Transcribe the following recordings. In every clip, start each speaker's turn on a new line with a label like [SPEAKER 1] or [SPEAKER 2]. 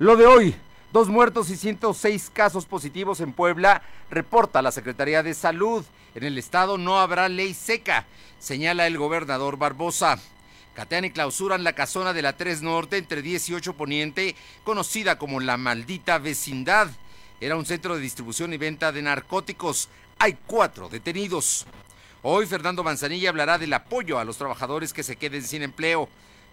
[SPEAKER 1] Lo de hoy, dos muertos y 106 casos positivos en Puebla, reporta la Secretaría de Salud. En el estado no habrá ley seca, señala el gobernador Barbosa. Catean y clausuran la casona de la 3 Norte entre 18 Poniente, conocida como la maldita vecindad. Era un centro de distribución y venta de narcóticos. Hay cuatro detenidos. Hoy Fernando Manzanilla hablará del apoyo a los trabajadores que se queden sin empleo.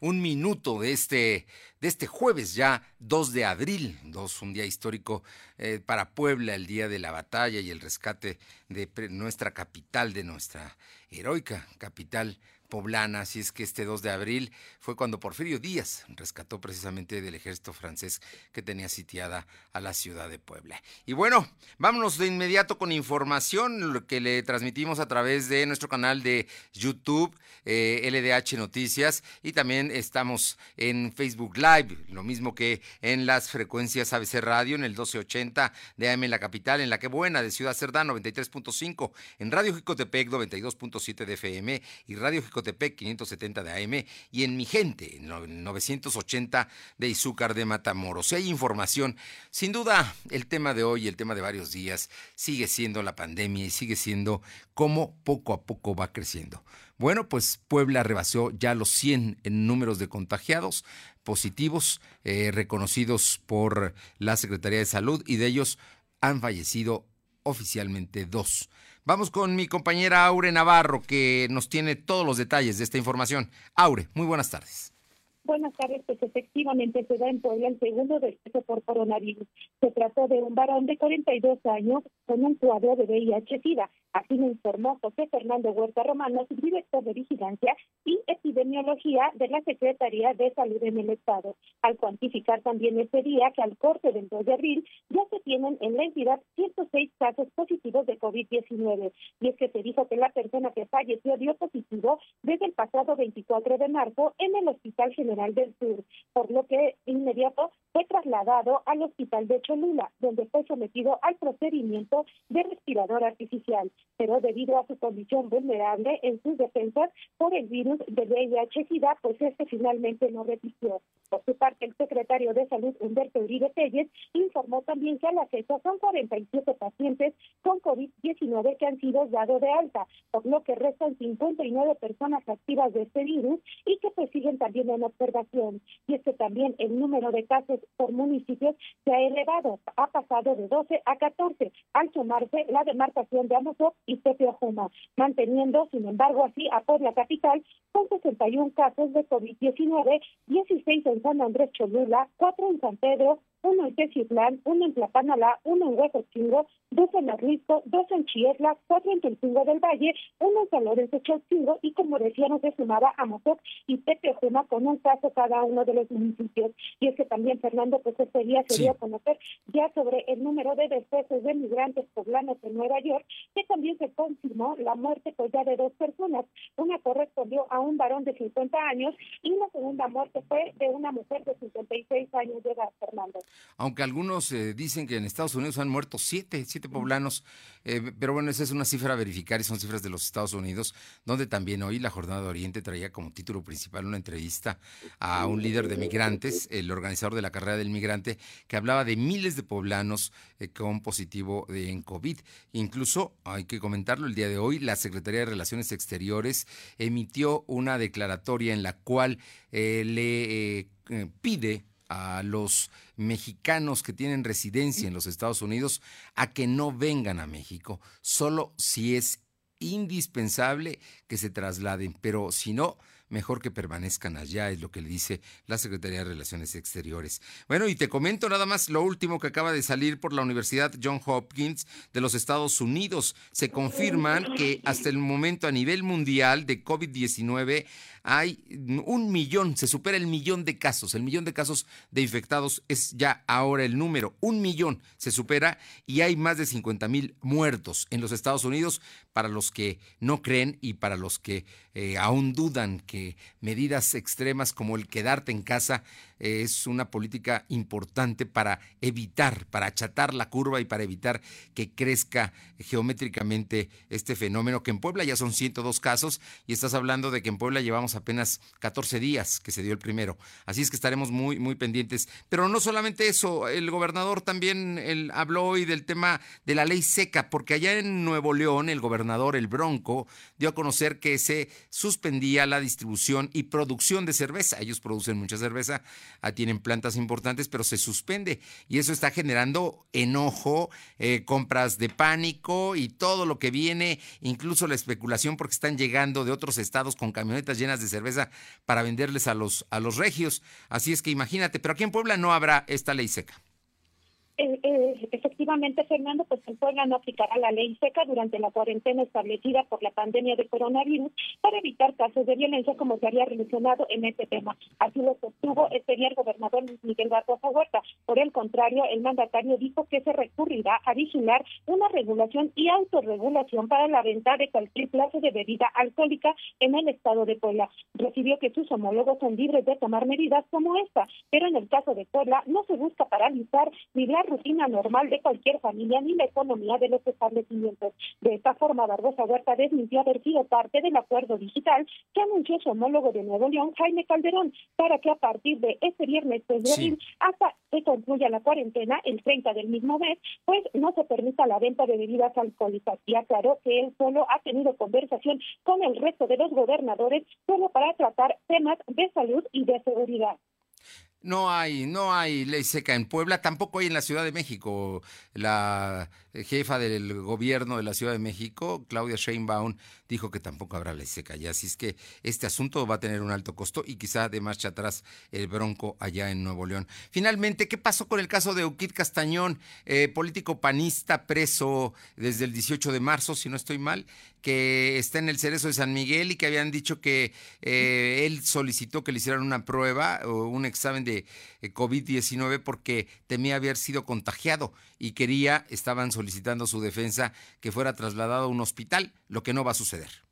[SPEAKER 1] un minuto de este, de este jueves ya, 2 de abril, dos, un día histórico eh, para Puebla, el día de la batalla y el rescate de nuestra capital, de nuestra heroica capital poblana, así es que este 2 de abril fue cuando Porfirio Díaz rescató precisamente del ejército francés que tenía sitiada a la ciudad de Puebla. Y bueno, vámonos de inmediato con información que le transmitimos a través de nuestro canal de YouTube, LDH eh, Noticias, y también estamos en Facebook Live, lo mismo que en las frecuencias ABC Radio, en el 1280 de AM en la capital, en la que buena de Ciudad Cerdán 93.5, en Radio Jicotepec 92.7 de FM y Radio Jicotepec Tepec 570 de AM y en Mi Gente 980 de Izúcar de Matamoros. Si hay información, sin duda el tema de hoy, el tema de varios días, sigue siendo la pandemia y sigue siendo cómo poco a poco va creciendo. Bueno, pues Puebla rebasó ya los 100 en números de contagiados positivos eh, reconocidos por la Secretaría de Salud y de ellos han fallecido oficialmente dos. Vamos con mi compañera Aure Navarro, que nos tiene todos los detalles de esta información. Aure, muy buenas tardes.
[SPEAKER 2] Buenas tardes, pues efectivamente se da en Puebla el segundo deceso por coronavirus. Se trató de un varón de 42 años con un cuadro de VIH-Sida. Así lo informó José Fernando Huerta Romano, subdirector de Vigilancia y Epidemiología de la Secretaría de Salud en el Estado, al cuantificar también ese día que al corte del 2 de abril ya se tienen en la entidad 106 casos positivos de COVID-19. Y es que se dijo que la persona que falleció dio positivo desde el pasado 24 de marzo en el Hospital General del Sur, por lo que inmediato fue trasladado al Hospital de Cholula, donde fue sometido al procedimiento de respirador artificial pero debido a su condición vulnerable en sus defensas por el virus de VIH-Sida, pues este finalmente no resistió. Por su parte, el secretario de Salud, Humberto Uribe Telles, informó también que a la fecha son 47 pacientes con COVID-19 que han sido dados de alta, por lo que restan 59 personas activas de este virus y que pues siguen también en. Y es que también el número de casos por municipios se ha elevado, ha pasado de 12 a 14, al sumarse la demarcación de Amozoc y Tepeojuma, manteniendo, sin embargo, así a Puebla Capital con 61 casos de COVID-19, 16 en San Andrés Cholula, 4 en San Pedro, uno en Teciutlán, uno en Tlapanalá, uno en Huejotzingo, dos en Arrisco, dos en Chiesla, cuatro en Tulcingo del Valle, uno en San Lorenzo Chalcingo y como decíamos se sumaba a Mozoc y Tepeojuma con un caso cada uno de los municipios. Y es que también, Fernando, pues este día se dio a conocer ya sobre el número de decesos de migrantes poblanos en Nueva York, que también se confirmó la muerte pues ya de dos personas. Una correspondió a un varón de 50 años y la segunda muerte fue de una mujer de 56 años de edad, Fernando
[SPEAKER 1] aunque algunos eh, dicen que en Estados Unidos han muerto siete, siete poblanos, eh, pero bueno, esa es una cifra a verificar y son cifras de los Estados Unidos, donde también hoy la Jornada de Oriente traía como título principal una entrevista a un líder de migrantes, el organizador de la carrera del migrante, que hablaba de miles de poblanos eh, con positivo en COVID. Incluso, hay que comentarlo, el día de hoy la Secretaría de Relaciones Exteriores emitió una declaratoria en la cual le pide a los mexicanos que tienen residencia en los Estados Unidos a que no vengan a México, solo si es indispensable que se trasladen, pero si no, mejor que permanezcan allá, es lo que le dice la Secretaría de Relaciones Exteriores. Bueno, y te comento nada más lo último que acaba de salir por la Universidad John Hopkins de los Estados Unidos. Se confirman que hasta el momento a nivel mundial de COVID-19 hay un millón, se supera el millón de casos. El millón de casos de infectados es ya ahora el número. Un millón se supera y hay más de 50 mil muertos en los Estados Unidos para los que no creen y para los que eh, aún dudan que medidas extremas como el quedarte en casa eh, es una política importante para evitar, para achatar la curva y para evitar que crezca geométricamente este fenómeno, que en Puebla ya son 102 casos y estás hablando de que en Puebla llevamos apenas 14 días que se dio el primero. Así es que estaremos muy, muy pendientes. Pero no solamente eso, el gobernador también habló hoy del tema de la ley seca, porque allá en Nuevo León el gobernador, el Bronco, dio a conocer que se suspendía la distribución y producción de cerveza. Ellos producen mucha cerveza, ah, tienen plantas importantes, pero se suspende. Y eso está generando enojo, eh, compras de pánico y todo lo que viene, incluso la especulación, porque están llegando de otros estados con camionetas llenas de cerveza para venderles a los, a los regios. Así es que imagínate, pero aquí en Puebla no habrá esta ley seca.
[SPEAKER 2] Eh, eh, efectivamente, Fernando, pues el Puebla no aplicará la ley seca durante la cuarentena establecida por la pandemia de coronavirus para evitar casos de violencia como se había relacionado en este tema. Así lo sostuvo este día el gobernador Miguel Barbosa Huerta. Por el contrario, el mandatario dijo que se recurrirá a vigilar una regulación y autorregulación para la venta de cualquier clase de bebida alcohólica en el estado de Puebla. Recibió que sus homólogos son libres de tomar medidas como esta, pero en el caso de Puebla no se busca paralizar ni la rutina normal de cualquier familia ni la economía de los establecimientos. De esta forma, Barbosa Huerta desmintió haber sido parte del acuerdo digital que anunció su homólogo de Nuevo León, Jaime Calderón, para que a partir de este viernes de abril hasta que concluya la cuarentena, el 30 del mismo mes, pues no se permita la venta de bebidas alcohólicas. Y aclaró que él solo ha tenido conversación con el resto de los gobernadores solo para tratar temas de salud y de seguridad.
[SPEAKER 1] No hay, no hay ley seca en Puebla, tampoco hay en la Ciudad de México. La jefa del gobierno de la Ciudad de México, Claudia Sheinbaum, dijo que tampoco habrá ley seca ya. Así es que este asunto va a tener un alto costo y quizá de marcha atrás el bronco allá en Nuevo León. Finalmente, ¿qué pasó con el caso de Euquid Castañón, eh, político panista preso desde el 18 de marzo, si no estoy mal, que está en el cerezo de San Miguel y que habían dicho que eh, él solicitó que le hicieran una prueba o un examen de eh, COVID-19 porque temía haber sido contagiado y quería, estaban solicitando su defensa, que fuera trasladado a un hospital, lo que no va a suceder. eder.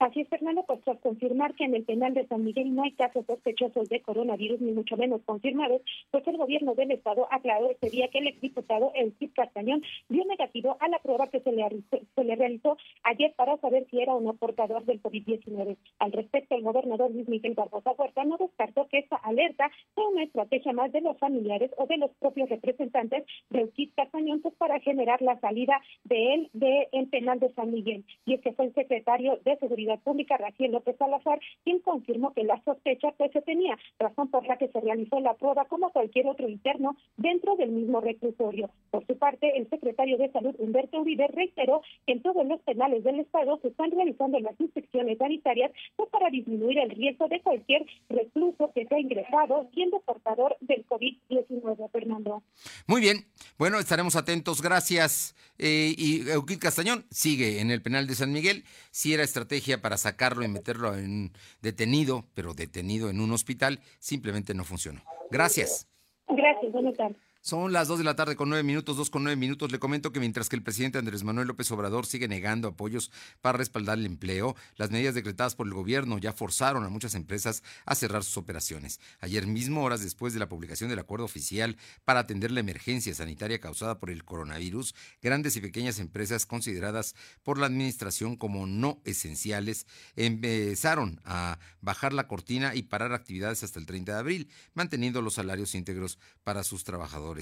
[SPEAKER 2] Así es, Fernando, pues tras confirmar que en el penal de San Miguel no hay casos sospechosos de coronavirus, ni mucho menos confirmados, pues el gobierno del Estado aclaró este día que el exdiputado Cid Castañón dio negativo a la prueba que se le, realizó ayer para saber si era o no portador del COVID-19. Al respecto, el gobernador Luis Miguel Barbosa Huerta no descartó que esta alerta sea una estrategia más de los familiares o de los propios representantes del Cid Castañón pues, para generar la salida de él del penal de San Miguel. Y es que fue el secretario de Seguridad Pública, Rafael López Salazar, quien confirmó que la sospecha pues se tenía, razón por la que se realizó la prueba como cualquier otro interno dentro del mismo reclusorio. Por su parte, el secretario de Salud, Humberto Uribe, reiteró que en todos los penales del Estado se están realizando las inspecciones sanitarias pues, para disminuir el riesgo de cualquier recluso que sea ingresado siendo portador del COVID-19, Fernando.
[SPEAKER 1] Muy bien, bueno, estaremos atentos, gracias. Eh, y Euquid Castañón sigue en el penal de San Miguel. Si era estrategia para sacarlo y meterlo en detenido, pero detenido en un hospital, simplemente no funcionó. Gracias.
[SPEAKER 2] Gracias, buenas tardes.
[SPEAKER 1] Son las dos de la tarde con nueve minutos, dos con nueve minutos. Le comento que mientras que el presidente Andrés Manuel López Obrador sigue negando apoyos para respaldar el empleo, las medidas decretadas por el gobierno ya forzaron a muchas empresas a cerrar sus operaciones. Ayer mismo, horas después de la publicación del acuerdo oficial para atender la emergencia sanitaria causada por el coronavirus, grandes y pequeñas empresas consideradas por la administración como no esenciales empezaron a bajar la cortina y parar actividades hasta el 30 de abril, manteniendo los salarios íntegros para sus trabajadores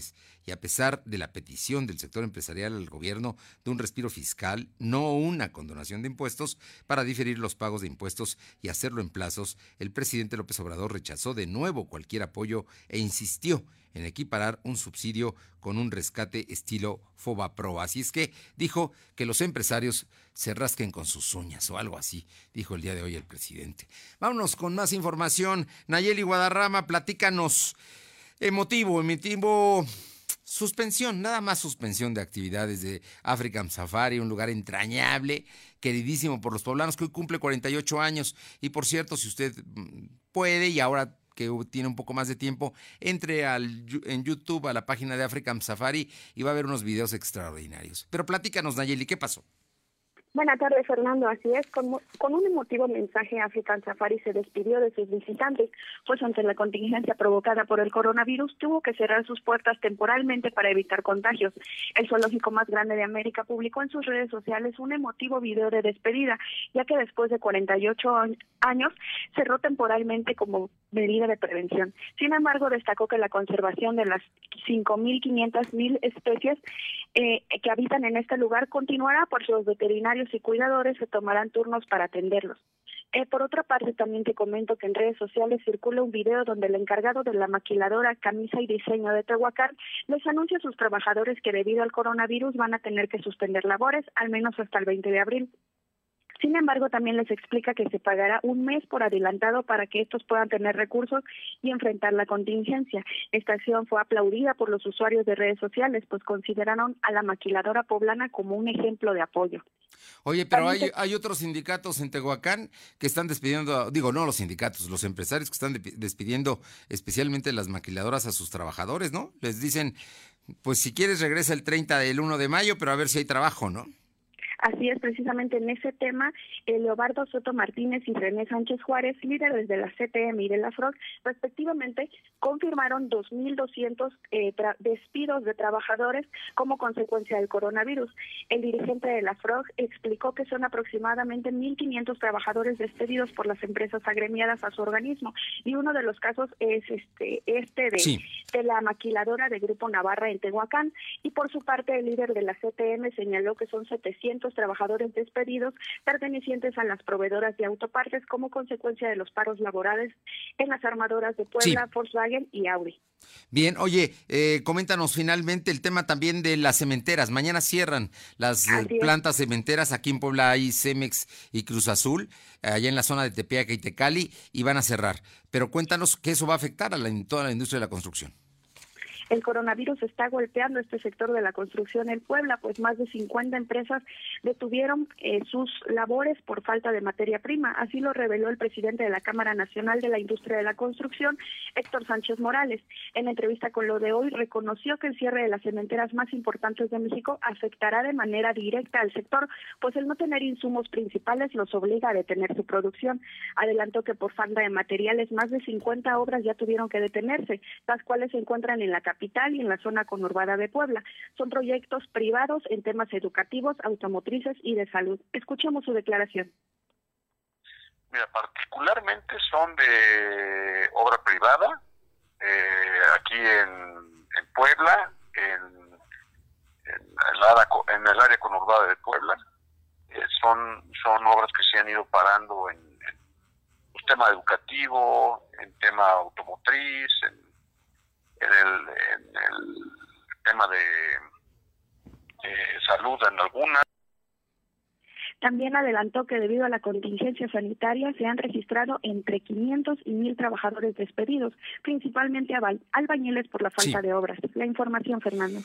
[SPEAKER 1] y a pesar de la petición del sector empresarial al gobierno de un respiro fiscal, no una condonación de impuestos, para diferir los pagos de impuestos y hacerlo en plazos, el presidente López Obrador rechazó de nuevo cualquier apoyo e insistió en equiparar un subsidio con un rescate estilo FOBAPRO. Así es que dijo que los empresarios se rasquen con sus uñas o algo así, dijo el día de hoy el presidente. Vámonos con más información. Nayeli Guadarrama, platícanos. Emotivo, emotivo. Suspensión, nada más suspensión de actividades de African Safari, un lugar entrañable, queridísimo por los poblanos, que hoy cumple 48 años. Y por cierto, si usted mm, puede y ahora que tiene un poco más de tiempo, entre en YouTube a la página de African Safari y va a ver unos videos extraordinarios. Pero platícanos, Nayeli, ¿qué pasó?
[SPEAKER 3] Buenas tardes, Fernando. Así es, con, con, un emotivo mensaje, African Safari se despidió de sus visitantes, pues ante la contingencia provocada por el coronavirus tuvo que cerrar sus puertas temporalmente para evitar contagios. El zoológico más grande de América publicó en sus redes sociales un emotivo video de despedida, ya que después de 48 años cerró temporalmente como medida de prevención. Sin embargo, destacó que la conservación de las 5.500 mil especies eh, que habitan en este lugar continuará por los veterinarios y cuidadores se tomarán turnos para atenderlos. Eh, por otra parte, también te comento que en redes sociales circula un video donde el encargado de la maquiladora Camisa y Diseño de Tehuacán les anuncia a sus trabajadores que debido al coronavirus van a tener que suspender labores al menos hasta el 20 de abril. Sin embargo, también les explica que se pagará un mes por adelantado para que estos puedan tener recursos y enfrentar la contingencia. Esta acción fue aplaudida por los usuarios de redes sociales, pues consideraron a la maquiladora poblana como un ejemplo de apoyo.
[SPEAKER 1] Oye, pero hay, hay otros sindicatos en Tehuacán que están despidiendo, digo, no los sindicatos, los empresarios que están despidiendo especialmente las maquiladoras a sus trabajadores, ¿no? Les dicen, pues si quieres regresa el 30 del 1 de mayo, pero a ver si hay trabajo, ¿no?
[SPEAKER 3] Así es, precisamente en ese tema, Leobardo Soto Martínez y René Sánchez Juárez, líderes de la CTM y de la FROG, respectivamente, confirmaron 2.200 eh, despidos de trabajadores como consecuencia del coronavirus. El dirigente de la FROG explicó que son aproximadamente 1.500 trabajadores despedidos por las empresas agremiadas a su organismo y uno de los casos es este, este de, de la maquiladora de Grupo Navarra en Tehuacán y por su parte el líder de la CTM señaló que son 700 trabajadores despedidos pertenecientes a las proveedoras de autopartes como consecuencia de los paros laborales en las armadoras de Puebla, Volkswagen y Audi.
[SPEAKER 1] Bien, oye, eh, coméntanos finalmente el tema también de las cementeras. Mañana cierran las eh, plantas cementeras. Aquí en Puebla hay Cemex y Cruz Azul, allá en la zona de Tepeaca y Tecali, y van a cerrar. Pero cuéntanos que eso va a afectar a la, toda la industria de la construcción.
[SPEAKER 3] El coronavirus está golpeando este sector de la construcción en Puebla, pues más de 50 empresas detuvieron eh, sus labores por falta de materia prima. Así lo reveló el presidente de la Cámara Nacional de la Industria de la Construcción, Héctor Sánchez Morales. En entrevista con lo de hoy, reconoció que el cierre de las cementeras más importantes de México afectará de manera directa al sector, pues el no tener insumos principales los obliga a detener su producción. Adelantó que por falta de materiales, más de 50 obras ya tuvieron que detenerse, las cuales se encuentran en la capital y en la zona conurbada de Puebla. Son proyectos privados en temas educativos, automotrices y de salud. Escuchemos su declaración.
[SPEAKER 4] Mira, particularmente son de obra privada, eh, aquí en, Puebla, en, el área conurbada de Puebla. Eh, son, son obras que se han ido parando en, en el tema educativo, en tema automotriz, en el, tema de salud en algunas.
[SPEAKER 3] También adelantó que debido a la contingencia sanitaria se han registrado entre 500 y 1000 trabajadores despedidos, principalmente albañiles por la falta de obras. La información, Fernando.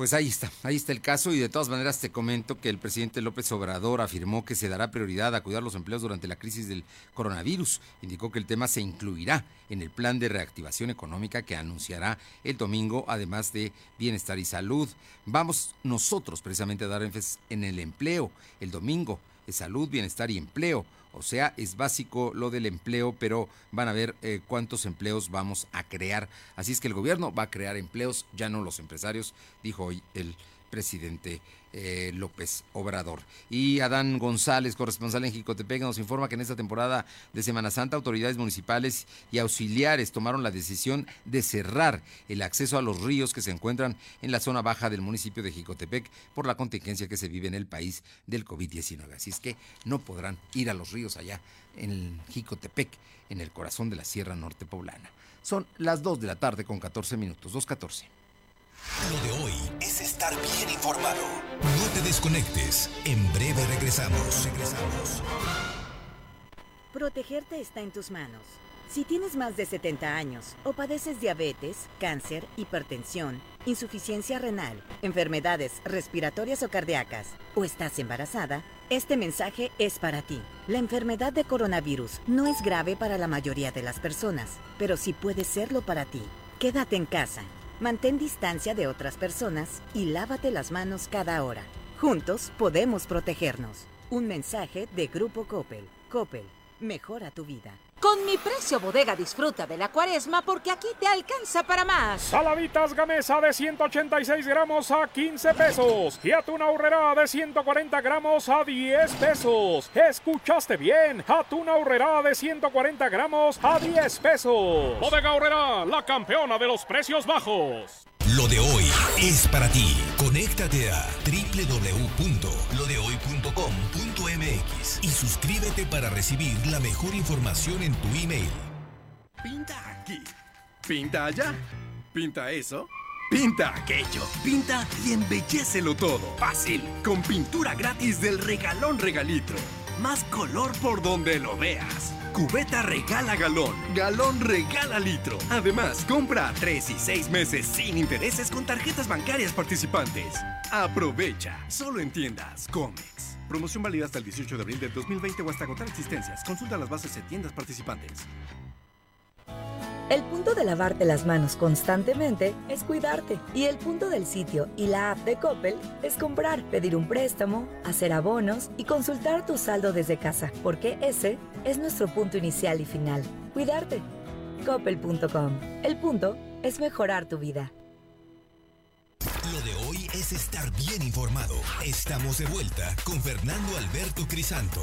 [SPEAKER 1] Pues ahí está, ahí está el caso y de todas maneras te comento que el presidente López Obrador afirmó que se dará prioridad a cuidar los empleos durante la crisis del coronavirus. Indicó que el tema se incluirá en el plan de reactivación económica que anunciará el domingo, además de bienestar y salud. Vamos nosotros precisamente a dar énfasis en el empleo el domingo, salud, bienestar y empleo o sea, es básico lo del empleo, pero van a ver eh, cuántos empleos vamos a crear. Así es que el gobierno va a crear empleos, ya no los empresarios, dijo hoy el presidente eh, López Obrador. Y Adán González, corresponsal en Jicotepec, nos informa que en esta temporada de Semana Santa autoridades municipales y auxiliares tomaron la decisión de cerrar el acceso a los ríos que se encuentran en la zona baja del municipio de Jicotepec por la contingencia que se vive en el país del COVID-19. Así es que no podrán ir a los ríos allá en Jicotepec, en el corazón de la Sierra Norte Poblana. Son las 2 de la tarde con 14 minutos, 2.14.
[SPEAKER 5] Lo de hoy es estar bien informado. No te desconectes. En breve regresamos. Regresamos.
[SPEAKER 6] Protegerte está en tus manos. Si tienes más de 70 años o padeces diabetes, cáncer, hipertensión, insuficiencia renal, enfermedades respiratorias o cardíacas, o estás embarazada, este mensaje es para ti. La enfermedad de coronavirus no es grave para la mayoría de las personas, pero sí puede serlo para ti. Quédate en casa Mantén distancia de otras personas y lávate las manos cada hora. Juntos podemos protegernos. Un mensaje de Grupo Coppel. Coppel, mejora tu vida.
[SPEAKER 7] Con mi precio bodega disfruta de la cuaresma porque aquí te alcanza para más.
[SPEAKER 8] Saladitas Gamesa de 186 gramos a 15 pesos. Y atún ahorrera de 140 gramos a 10 pesos. ¿Escuchaste bien? Atún ahorrera de 140 gramos a 10 pesos. Bodega ahorrera, la campeona de los precios bajos.
[SPEAKER 5] Lo de hoy es para ti. Conéctate a y suscríbete para recibir la mejor información en tu email.
[SPEAKER 9] Pinta aquí, pinta allá, pinta eso, pinta aquello, pinta y embellecelo todo. Fácil, con pintura gratis del regalón regalitro. Más color por donde lo veas. Cubeta regala galón, galón regala litro. Además, compra 3 y 6 meses sin intereses con tarjetas bancarias participantes. Aprovecha, solo en tiendas Comex. Promoción válida hasta el 18 de abril del 2020 o hasta agotar existencias. Consulta las bases en tiendas participantes.
[SPEAKER 10] El punto de lavarte las manos constantemente es cuidarte. Y el punto del sitio y la app de Coppel es comprar, pedir un préstamo, hacer abonos y consultar tu saldo desde casa, porque ese es nuestro punto inicial y final. Cuidarte. Coppel.com. El punto es mejorar tu vida.
[SPEAKER 5] Lo de hoy es estar bien informado. Estamos de vuelta con Fernando Alberto Crisanto.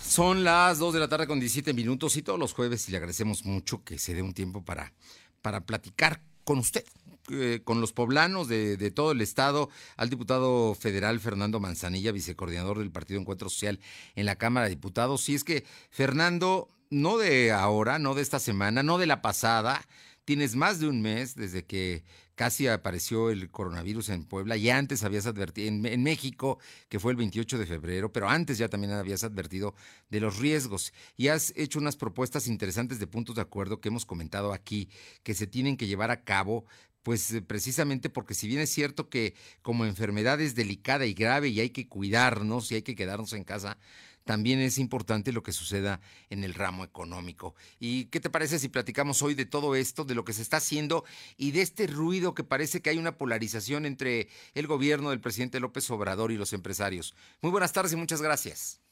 [SPEAKER 1] Son las 2 de la tarde con 17 minutos y todos los jueves y le agradecemos mucho que se dé un tiempo para, para platicar con usted, eh, con los poblanos de, todo el estado, al diputado federal Fernando Manzanilla, vicecoordinador del Partido Encuentro Social en la Cámara de Diputados. Y es que, Fernando, no de ahora, no de esta semana, no de la pasada, tienes más de un mes desde que casi apareció el coronavirus en Puebla. Ya antes habías advertido, en, México, que fue el 28 de febrero, pero antes ya también habías advertido de los riesgos. Y has hecho unas propuestas interesantes de puntos de acuerdo que hemos comentado aquí, que se tienen que llevar a cabo pues eh, precisamente porque si bien es cierto que como enfermedad es delicada y grave y hay que cuidarnos y hay que quedarnos en casa, también es importante lo que suceda en el ramo económico. ¿Y qué te parece si platicamos hoy de todo esto, de lo que se está haciendo y de este ruido que parece que hay una polarización entre el gobierno del presidente López Obrador y los empresarios? Muy buenas tardes y muchas gracias.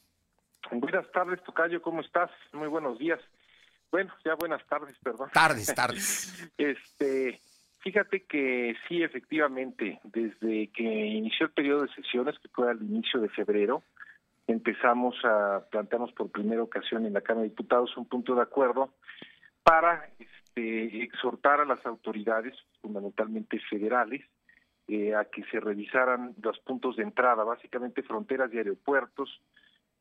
[SPEAKER 11] Buenas tardes, Tocayo, ¿cómo estás? Muy buenos días. Bueno, ya buenas tardes, perdón.
[SPEAKER 1] Tardes, tardes.
[SPEAKER 11] este, fíjate que sí, efectivamente, desde que inició el periodo de sesiones, que fue al inicio de febrero, empezamos a plantearnos por primera ocasión en la Cámara de Diputados un punto de acuerdo para este, exhortar a las autoridades, fundamentalmente federales, eh, a que se revisaran los puntos de entrada, básicamente fronteras y aeropuertos,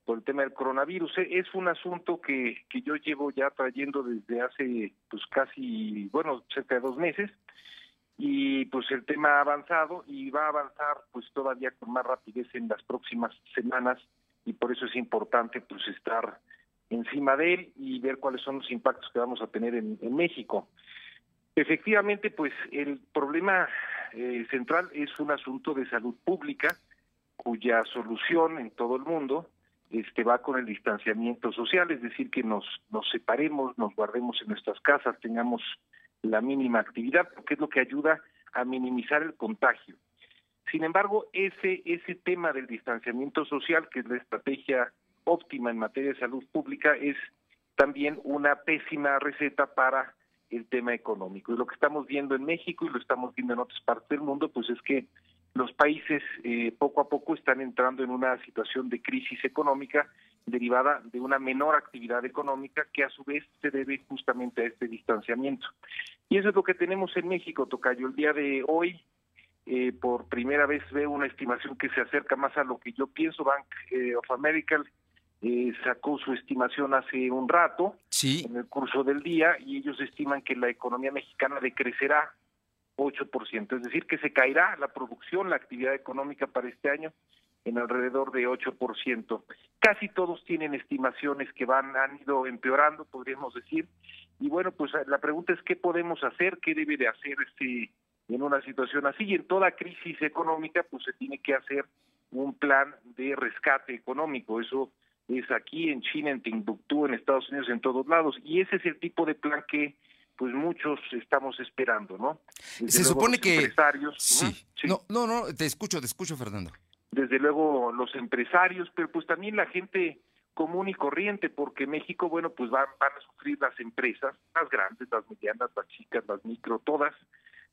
[SPEAKER 11] por el tema del coronavirus. E, es un asunto que, que yo llevo ya trayendo desde hace pues casi, bueno, cerca de dos meses, y pues el tema ha avanzado y va a avanzar pues todavía con más rapidez en las próximas semanas y por eso es importante pues estar encima de él y ver cuáles son los impactos que vamos a tener en, México. Efectivamente, pues el problema eh, central es un asunto de salud pública cuya solución en todo el mundo este va con el distanciamiento social, es decir, que nos nos separemos, nos guardemos en nuestras casas, tengamos la mínima actividad, porque es lo que ayuda a minimizar el contagio. Sin embargo, ese, ese tema del distanciamiento social, que es la estrategia óptima en materia de salud pública, es también una pésima receta para el tema económico. Y lo que estamos viendo en México y lo estamos viendo en otras partes del mundo, pues es que los países eh, poco a poco están entrando en una situación de crisis económica derivada de una menor actividad económica que a su vez se debe justamente a este distanciamiento. Y eso es lo que tenemos en México, Tocayo. El día de hoy, eh, por primera vez veo una estimación que se acerca más a lo que yo pienso. Bank eh, of America eh, sacó su estimación hace un rato en el curso del día y ellos estiman que la economía mexicana decrecerá 8%, es decir, que se caerá la producción, la actividad económica para este año en alrededor de 8%. Casi todos tienen estimaciones que van han ido empeorando, podríamos decir. Y bueno, pues la pregunta es qué podemos hacer, qué debe de hacer este en una situación así. Y en toda crisis económica, pues se tiene que hacer un plan de rescate económico. Eso es aquí en China, en Timbuktu, en Estados Unidos, en todos lados. Y ese es el tipo de plan que pues muchos estamos esperando, ¿no?
[SPEAKER 1] Se supone que empresarios, sí. No, no, no, te escucho, te escucho, Fernando.
[SPEAKER 11] Desde luego los empresarios, pero pues también la gente común y corriente, porque México, bueno, pues van, van a sufrir las empresas, las grandes, las medianas, las chicas, las micro, todas,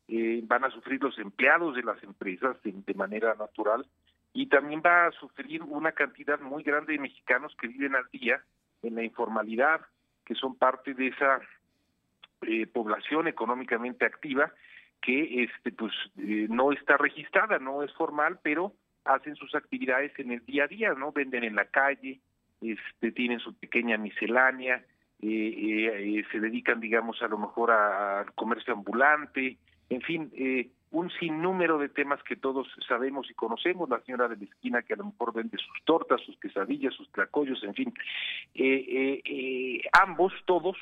[SPEAKER 11] eh, van a sufrir los empleados de las empresas de, de, manera natural y también va a sufrir una cantidad muy grande de mexicanos que viven al día en la informalidad, que son parte de esa eh, población económicamente activa que este pues eh, no está registrada, no es formal, pero hacen sus actividades en el día a día, ¿no? Venden en la calle, este tienen su pequeña miscelánea, eh, se dedican, digamos, a lo mejor al comercio ambulante, en fin, un sinnúmero de temas que todos sabemos y conocemos, la señora de la esquina que a lo mejor vende sus tortas, sus quesadillas, sus tlacoyos, en fin, ambos, todos,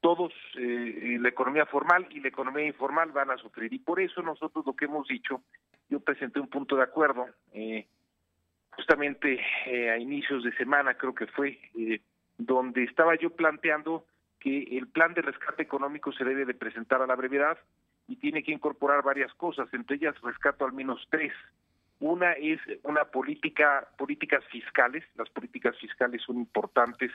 [SPEAKER 11] todos, eh, la economía formal y la economía informal van a sufrir. Y por eso nosotros lo que hemos dicho, yo presenté un punto de acuerdo, eh, justamente eh, a inicios de semana creo que fue, eh, donde estaba yo planteando que el plan de rescate económico se debe de presentar a la brevedad y tiene que incorporar varias cosas, entre ellas rescato al menos tres. Una es una política, políticas fiscales. Las políticas fiscales son importantes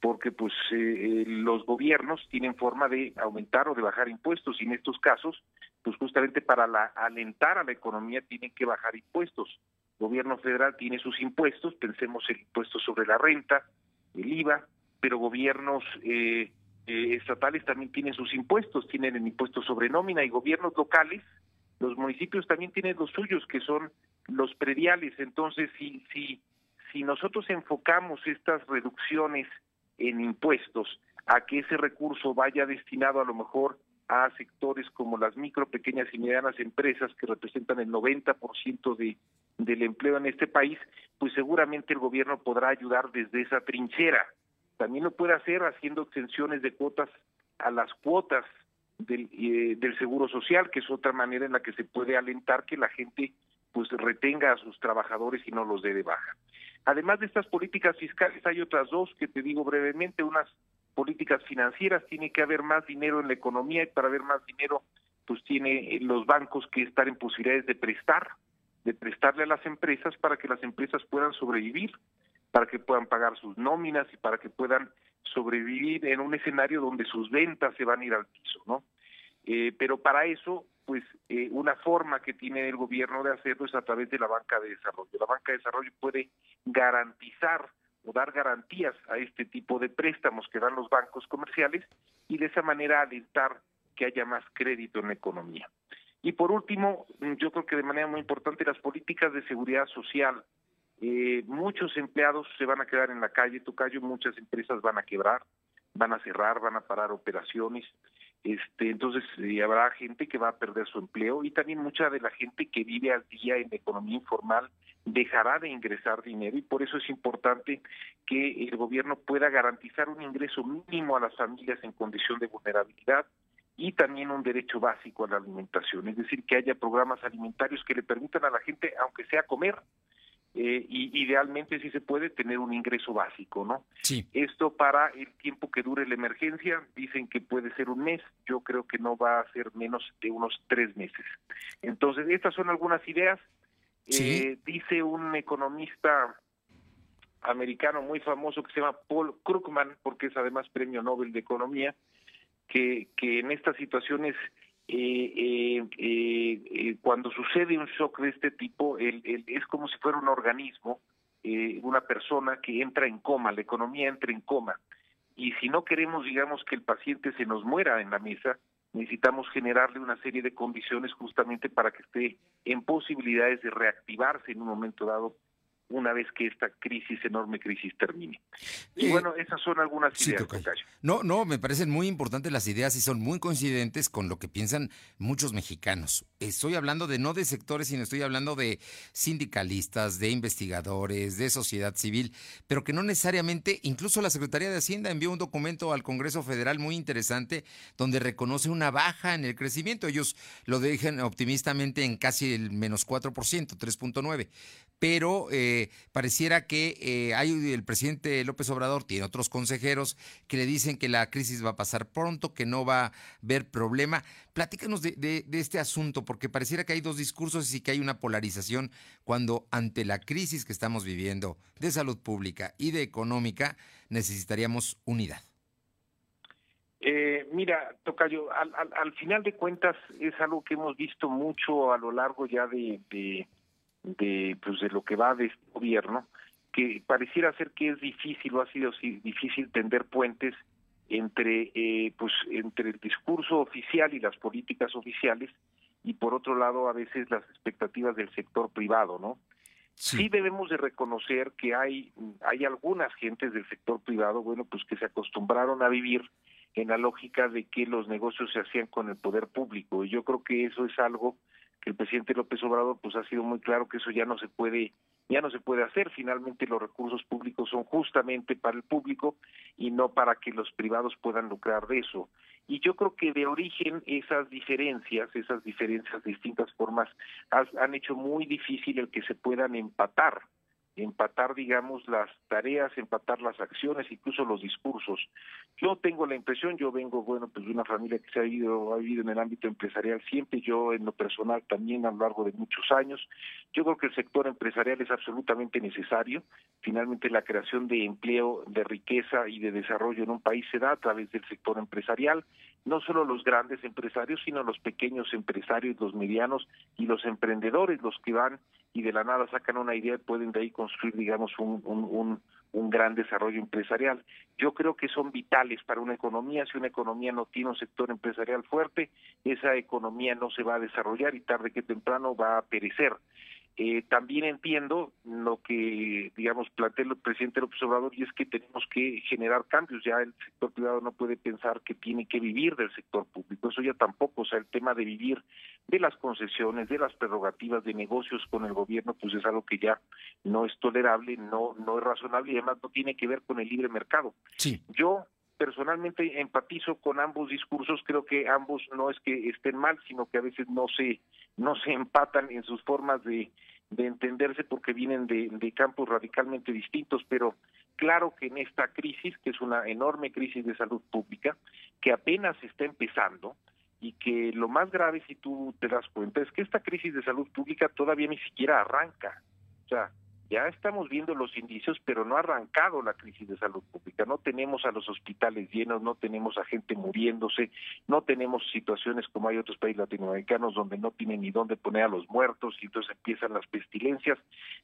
[SPEAKER 11] porque pues eh, los gobiernos tienen forma de aumentar o de bajar impuestos y en estos casos, pues justamente para la, alentar a la economía tienen que bajar impuestos. El gobierno federal tiene sus impuestos, pensemos el impuesto sobre la renta, el IVA, pero gobiernos eh, eh, estatales también tienen sus impuestos, tienen el impuesto sobre nómina y gobiernos locales, los municipios también tienen los suyos que son los prediales. Entonces, si, si, si nosotros enfocamos estas reducciones en impuestos a que ese recurso vaya destinado a lo mejor a sectores como las micro, pequeñas y medianas empresas que representan el 90% de, del empleo en este país, pues seguramente el gobierno podrá ayudar desde esa trinchera. También lo puede hacer haciendo extensiones de cuotas a las cuotas del, eh, del seguro social, que es otra manera en la que se puede alentar que la gente pues retenga a sus trabajadores y no los dé de baja. Además de estas políticas fiscales hay otras dos que te digo brevemente, unas políticas financieras, tiene que haber más dinero en la economía y para haber más dinero pues tiene los bancos que estar en posibilidades de prestar, de prestarle a las empresas para que las empresas puedan sobrevivir, para que puedan pagar sus nóminas y para que puedan sobrevivir en un escenario donde sus ventas se van a ir al piso, ¿no? Eh, pero para eso pues eh, una forma que tiene el gobierno de hacerlo es a través de la banca de desarrollo. La banca de desarrollo puede garantizar o dar garantías a este tipo de préstamos que dan los bancos comerciales y de esa manera alentar que haya más crédito en la economía. Y por último, yo creo que de manera muy importante las políticas de seguridad social. Eh, muchos empleados se van a quedar en la calle, Tocayo, muchas empresas van a quebrar, van a cerrar, van a parar operaciones este entonces eh, habrá gente que va a perder su empleo y también mucha de la gente que vive al día en la economía informal dejará de ingresar dinero y por eso es importante que el gobierno pueda garantizar un ingreso mínimo a las familias en condición de vulnerabilidad y también un derecho básico a la alimentación, es decir, que haya programas alimentarios que le permitan a la gente, aunque sea comer, eh, y idealmente si se puede tener un ingreso básico, ¿no?
[SPEAKER 1] Sí.
[SPEAKER 11] Esto para el tiempo que dure la emergencia, dicen que puede ser un mes, yo creo que no va a ser menos de unos tres meses. Entonces, estas son algunas ideas.
[SPEAKER 1] Sí.
[SPEAKER 11] Eh, dice un economista americano muy famoso que se llama Paul Krugman, porque es además premio Nobel de Economía, que, que en estas situaciones, eh, eh, eh, cuando sucede un shock de este tipo, el, es como si fuera un organismo, una persona que entra en coma, la economía entra en coma. Y si no queremos, digamos, que el paciente se nos muera en la mesa, necesitamos generarle una serie de condiciones justamente para que esté en posibilidades de reactivarse en un momento dado una vez que esta crisis, enorme crisis, termine. Y eh, bueno, esas son algunas ideas.
[SPEAKER 1] No, no, me parecen muy importantes las ideas y son muy coincidentes con lo que piensan muchos mexicanos. Estoy hablando de no de sectores, sino estoy hablando de sindicalistas, de investigadores, de sociedad civil, pero que no necesariamente, incluso la Secretaría de Hacienda envió un documento al Congreso Federal muy interesante donde reconoce una baja en el crecimiento. Ellos lo dejan optimistamente en casi el menos 4%, 3.9%, pero... Eh, pareciera que eh, hay el presidente López Obrador, tiene otros consejeros que le dicen que la crisis va a pasar pronto, que no va a haber problema. Platícanos de, este asunto, porque pareciera que hay dos discursos y que hay una polarización cuando ante la crisis que estamos viviendo de salud pública y de económica necesitaríamos unidad.
[SPEAKER 11] Eh, mira, Tocayo, al, al, final de cuentas es algo que hemos visto mucho a lo largo ya de de pues de lo que va de este gobierno que pareciera ser que es difícil o ha sido difícil tender puentes entre eh, pues entre el discurso oficial y las políticas oficiales y por otro lado a veces las expectativas del sector privado no sí. debemos de reconocer que hay hay algunas gentes del sector privado bueno pues que se acostumbraron a vivir en la lógica de que los negocios se hacían con el poder público y yo creo que eso es algo el presidente López Obrador pues ha sido muy claro que eso ya no se puede ya no se puede hacer. Finalmente los recursos públicos son justamente para el público y no para que los privados puedan lucrar de eso. Y yo creo que de origen esas diferencias esas diferencias distintas formas han hecho muy difícil el que se puedan empatar empatar, digamos, las tareas, empatar las acciones, incluso los discursos. Yo tengo la impresión, yo vengo, bueno, pues de una familia que se ha vivido, ha vivido en el ámbito empresarial siempre, yo en lo personal también a lo largo de muchos años. Yo creo que el sector empresarial es absolutamente necesario. Finalmente la creación de empleo, de riqueza y de desarrollo en un país se da a través del sector empresarial no solo los grandes empresarios, sino los pequeños empresarios, los medianos y los emprendedores, los que van y de la nada sacan una idea y pueden de ahí construir, digamos, un, un, un, gran desarrollo empresarial. Yo creo que son vitales para una economía. Si una economía no tiene un sector empresarial fuerte, esa economía no se va a desarrollar y tarde que temprano va a perecer. Eh, también entiendo lo que, digamos, plantea el presidente López Obrador y es que tenemos que generar cambios. Ya el sector privado no puede pensar que tiene que vivir del sector público. Eso ya tampoco. O sea, el tema de vivir de las concesiones, de las prerrogativas de negocios con el gobierno, pues es algo que ya no es tolerable, no, no es razonable y además no tiene que ver con el libre mercado.
[SPEAKER 1] Sí.
[SPEAKER 11] Yo personalmente empatizo con ambos discursos, creo que ambos no es que estén mal, sino que a veces no se no se empatan en sus formas de, de entenderse porque vienen de, de campos radicalmente distintos, pero claro que en esta crisis, que es una enorme crisis de salud pública, que apenas está empezando, y que lo más grave, si tú te das cuenta, es que esta crisis de salud pública todavía ni siquiera arranca. O sea, ya estamos viendo los indicios, pero no ha arrancado la crisis de salud pública. No tenemos a los hospitales llenos, no tenemos a gente muriéndose, no tenemos situaciones como hay otros países latinoamericanos donde no tienen ni dónde poner a los muertos y entonces empiezan las pestilencias.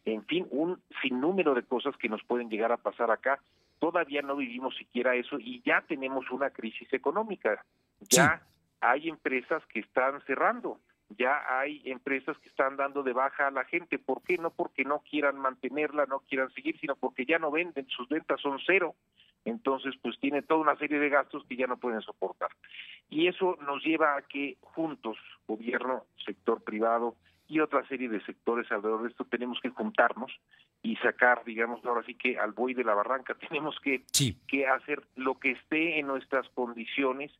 [SPEAKER 11] En fin, un sinnúmero de cosas que nos pueden llegar a pasar acá. Todavía no vivimos siquiera eso y ya tenemos una crisis económica. Ya hay empresas que están cerrando ya hay empresas que están dando de baja a la gente. ¿Por qué? No porque no quieran mantenerla, no quieran seguir, sino porque ya no venden, sus ventas son cero. Entonces, pues tiene toda una serie de gastos que ya no pueden soportar. Y eso nos lleva a que juntos, gobierno, sector privado y otra serie de sectores alrededor de esto, tenemos que juntarnos y sacar, digamos, ahora sí que al buey de la barranca, tenemos que, que hacer lo que esté en nuestras condiciones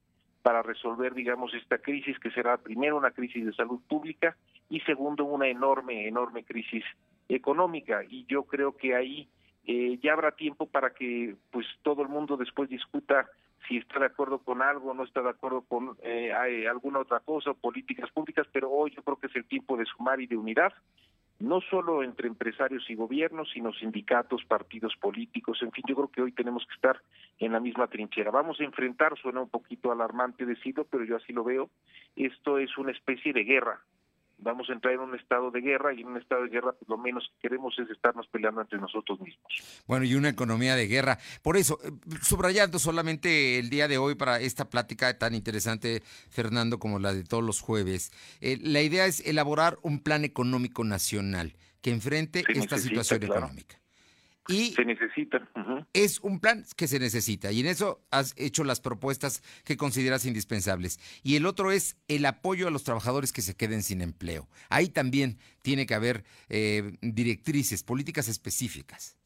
[SPEAKER 11] para resolver, digamos, esta crisis que será primero una crisis de salud pública y segundo una enorme, enorme crisis económica. Y yo creo que ahí eh, ya habrá tiempo para que pues todo el mundo después discuta si está de acuerdo con algo, no está de acuerdo con eh, alguna otra cosa, políticas públicas, pero hoy yo creo que es el tiempo de sumar y de unidad no solo entre empresarios y gobiernos, sino sindicatos, partidos políticos, en fin, yo creo que hoy tenemos que estar en la misma trinchera. Vamos a enfrentar, suena un poquito alarmante decirlo, pero yo así lo veo, esto es una especie de guerra, vamos a entrar en un estado de guerra y en un estado de guerra pues, lo menos que queremos es estarnos peleando entre nosotros mismos.
[SPEAKER 1] Bueno, y una economía de guerra. Por eso, eh, subrayando solamente el día de hoy para esta plática tan interesante, Fernando, como la de todos los jueves, eh, la idea es elaborar un plan económico nacional que enfrente esta situación económica.
[SPEAKER 11] Y se necesita.
[SPEAKER 1] Es un plan que se necesita y en eso has hecho las propuestas que consideras indispensables. Y el otro es el apoyo a los trabajadores que se queden sin empleo. Ahí también tiene que haber eh, directrices, políticas específicas.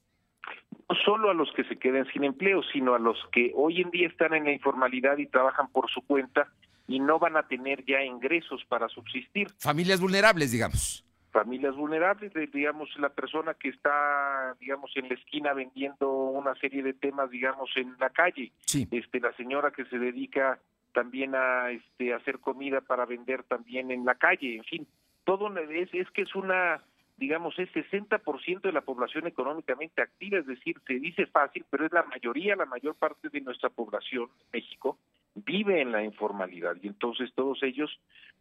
[SPEAKER 11] No solo a los que se queden sin empleo, sino a los que hoy en día están en la informalidad y trabajan por su cuenta y no van a tener ya ingresos para subsistir.
[SPEAKER 1] Familias vulnerables, digamos
[SPEAKER 11] familias vulnerables, digamos, la persona que está, digamos, en la esquina vendiendo una serie de temas, digamos, en la calle, este, la señora que se dedica también a este, hacer comida para vender también en la calle, en fin, todo es, es que es una, digamos, es 60% de la población económicamente activa, es decir, se dice fácil, pero es la mayoría, la mayor parte de nuestra población en México vive en la informalidad y entonces todos ellos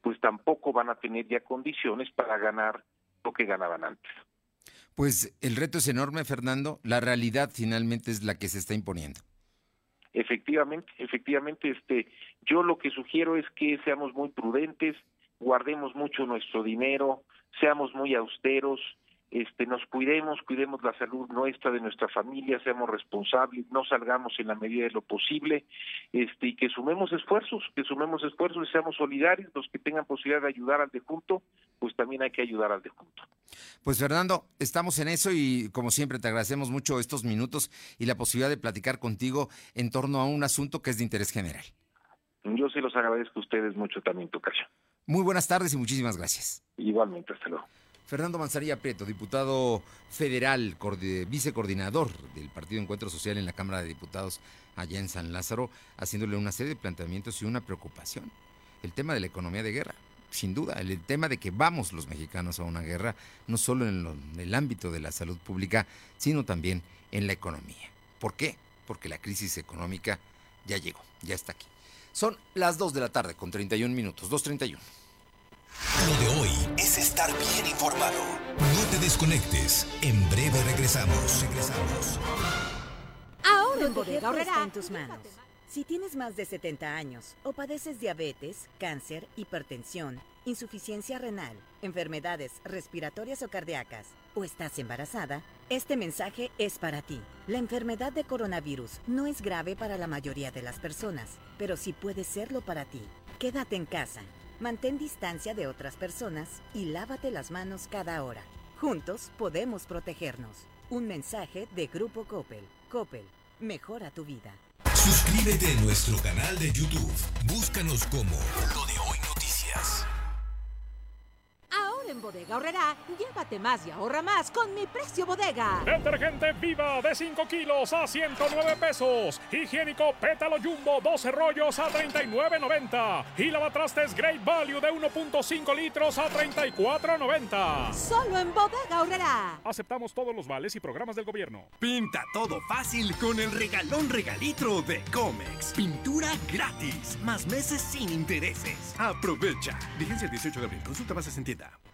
[SPEAKER 11] pues tampoco van a tener ya condiciones para ganar lo que ganaban antes.
[SPEAKER 1] Pues el reto es enorme, Fernando. La realidad finalmente es la que se está imponiendo.
[SPEAKER 11] Efectivamente, efectivamente, este, yo lo que sugiero es que seamos muy prudentes, guardemos mucho nuestro dinero, seamos muy austeros, este, nos cuidemos, cuidemos la salud nuestra, de nuestra familia, seamos responsables, no salgamos en la medida de lo posible, este, y que sumemos esfuerzos, que sumemos esfuerzos y seamos solidarios, los que tengan posibilidad de ayudar al defunto, pues también hay que ayudar al defunto.
[SPEAKER 1] Pues Fernando, estamos en eso y como siempre te agradecemos mucho estos minutos y la posibilidad de platicar contigo en torno a un asunto que es de interés general.
[SPEAKER 11] Yo se los agradezco a ustedes mucho también, tu Tocayo.
[SPEAKER 1] Muy buenas tardes y muchísimas gracias.
[SPEAKER 11] Igualmente, hasta luego.
[SPEAKER 1] Fernando Manzanilla Prieto, diputado federal, vicecoordinador del Partido Encuentro Social en la Cámara de Diputados allá en San Lázaro, haciéndole una serie de planteamientos y una preocupación. El tema de la economía de guerra, sin duda, el tema de que vamos los mexicanos a una guerra, no solo en, en el ámbito de la salud pública, sino también en la economía. ¿Por qué? Porque la crisis económica ya llegó, ya está aquí. Son las 2 de la tarde con 31 minutos, 2.31.
[SPEAKER 5] Lo de hoy es estar bien informado. No te desconectes. En breve regresamos. Regresamos.
[SPEAKER 6] Ahora en Bodega Horrera. en tus manos. Si tienes más de 70 años o padeces diabetes, cáncer, hipertensión, insuficiencia renal, enfermedades respiratorias o cardíacas, o estás embarazada, este mensaje es para ti. La enfermedad de coronavirus no es grave para la mayoría de las personas, pero sí puede serlo para ti. Quédate en casa Mantén distancia de otras personas y lávate las manos cada hora. Juntos podemos protegernos. Un mensaje de Grupo Coppel. Coppel, mejora tu vida.
[SPEAKER 5] Suscríbete a nuestro canal de YouTube. Búscanos como
[SPEAKER 7] en Bodega Horrera, llévate más y ahorra más con mi precio bodega.
[SPEAKER 8] Detergente Viva de 5 kilos a 109 pesos. Higiénico Pétalo Jumbo 12 rollos a 39.90. Y lavatrastes Great Value de 1.5 litros a 34.90.
[SPEAKER 7] Solo en Bodega Horrera.
[SPEAKER 8] Aceptamos todos los vales y programas del gobierno.
[SPEAKER 9] Pinta todo fácil con el regalón regalitro de Comex. Pintura gratis. Más meses sin intereses. Aprovecha. Vigencia el 18 de abril. Consulta bases en tienda.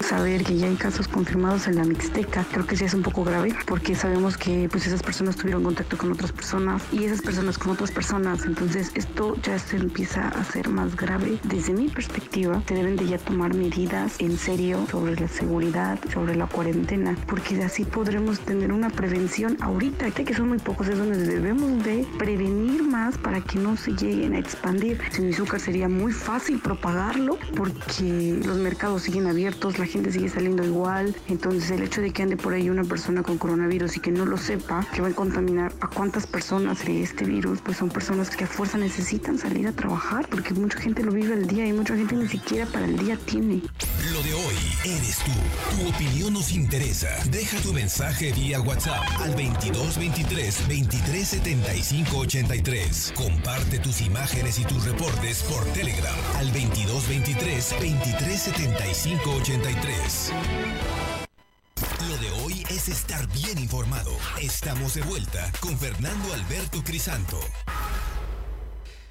[SPEAKER 12] Saber que ya hay casos confirmados en la Mixteca, creo que sí es un poco grave porque sabemos que pues esas personas tuvieron contacto con otras personas y esas personas con otras personas. Entonces esto ya se empieza a hacer más grave. Desde mi perspectiva, se deben de ya tomar medidas en serio sobre la seguridad, sobre la cuarentena, porque así podremos tener una prevención ahorita, que son muy pocos, es donde debemos de prevenir más para que no se lleguen a expandir. Sin azúcar sería muy fácil propagarlo porque los mercados siguen abiertos, la gente sigue saliendo igual. Entonces el hecho de que ande por ahí una persona con coronavirus y que no lo sepa, que va a contaminar a cuántas personas de este virus, pues son personas que a fuerza necesitan salir a trabajar porque mucha gente lo vive al día y mucha gente ni siquiera para el día tiene.
[SPEAKER 5] Lo de hoy eres tú. Tu opinión nos interesa. Deja tu mensaje vía WhatsApp al 2223 2375 83. Comparte tus imágenes y tus reportes por Telegram al 2223 2375 83. Lo de hoy es estar bien informado. Estamos de vuelta con Fernando Alberto Crisanto.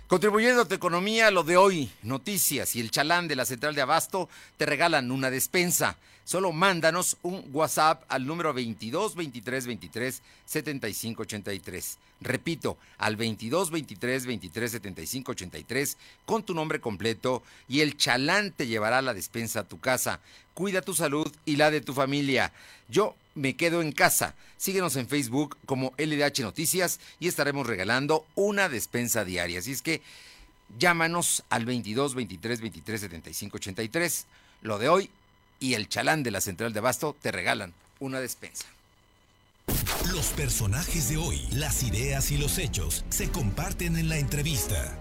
[SPEAKER 1] Contribuyendo a tu economía, lo de hoy, noticias y el chalán de la central de abasto te regalan una despensa. Solo mándanos un WhatsApp al número 22 23 23 75 83. Repito, al 22 23 23 75 83 con tu nombre completo y el chalán te llevará la despensa a tu casa. Cuida tu salud y la de tu familia. Yo me quedo en casa. Síguenos en Facebook como LDH Noticias y estaremos regalando una despensa diaria. Así es que llámanos al 22 23 23 75 83. Lo de hoy y el chalán de la central de abasto te regalan una despensa.
[SPEAKER 5] Los personajes de hoy, las ideas y los hechos se comparten en la entrevista.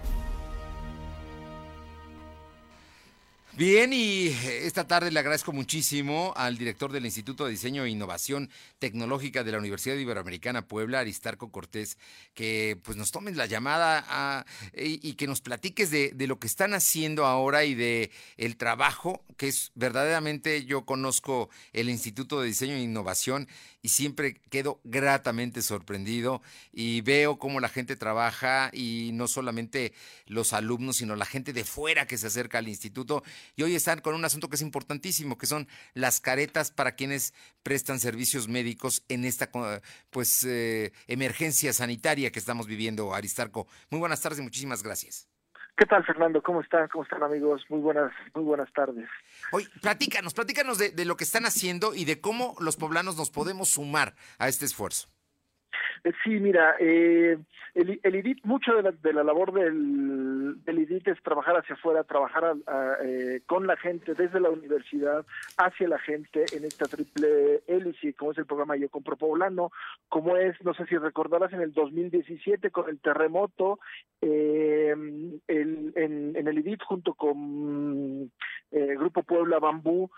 [SPEAKER 1] Bien, y esta tarde le agradezco muchísimo al director del Instituto de Diseño e Innovación Tecnológica de la Universidad Iberoamericana Puebla, Aristarco Cortés, que pues nos tomes la llamada y, que nos platiques de, de, lo que están haciendo ahora y de el trabajo, que es verdaderamente, yo conozco el Instituto de Diseño e Innovación y siempre quedo gratamente sorprendido y veo cómo la gente trabaja y no solamente los alumnos, sino la gente de fuera que se acerca al instituto. Y hoy están con un asunto que es importantísimo, que son las caretas para quienes prestan servicios médicos en esta pues eh, emergencia sanitaria que estamos viviendo, Aristarco. Muy buenas tardes y muchísimas gracias.
[SPEAKER 13] ¿Qué tal, Fernando? ¿Cómo están? ¿Cómo están, amigos? Muy buenas, muy buenas tardes.
[SPEAKER 1] Oye, platícanos, platícanos de, de lo que están haciendo y de cómo los poblanos nos podemos sumar a este esfuerzo.
[SPEAKER 13] Eh, sí, mira, eh, el, el, IDIT, mucho de la, de la labor del, del, IDIT es trabajar hacia afuera, trabajar a, a, eh, con la gente desde la universidad hacia la gente en esta triple hélice, como es el programa Yo Compro Poblano, como es, no sé si recordarás, en el 2017 con el terremoto, eh, el, en, en, el IDIT junto con eh, Grupo Puebla Bambú,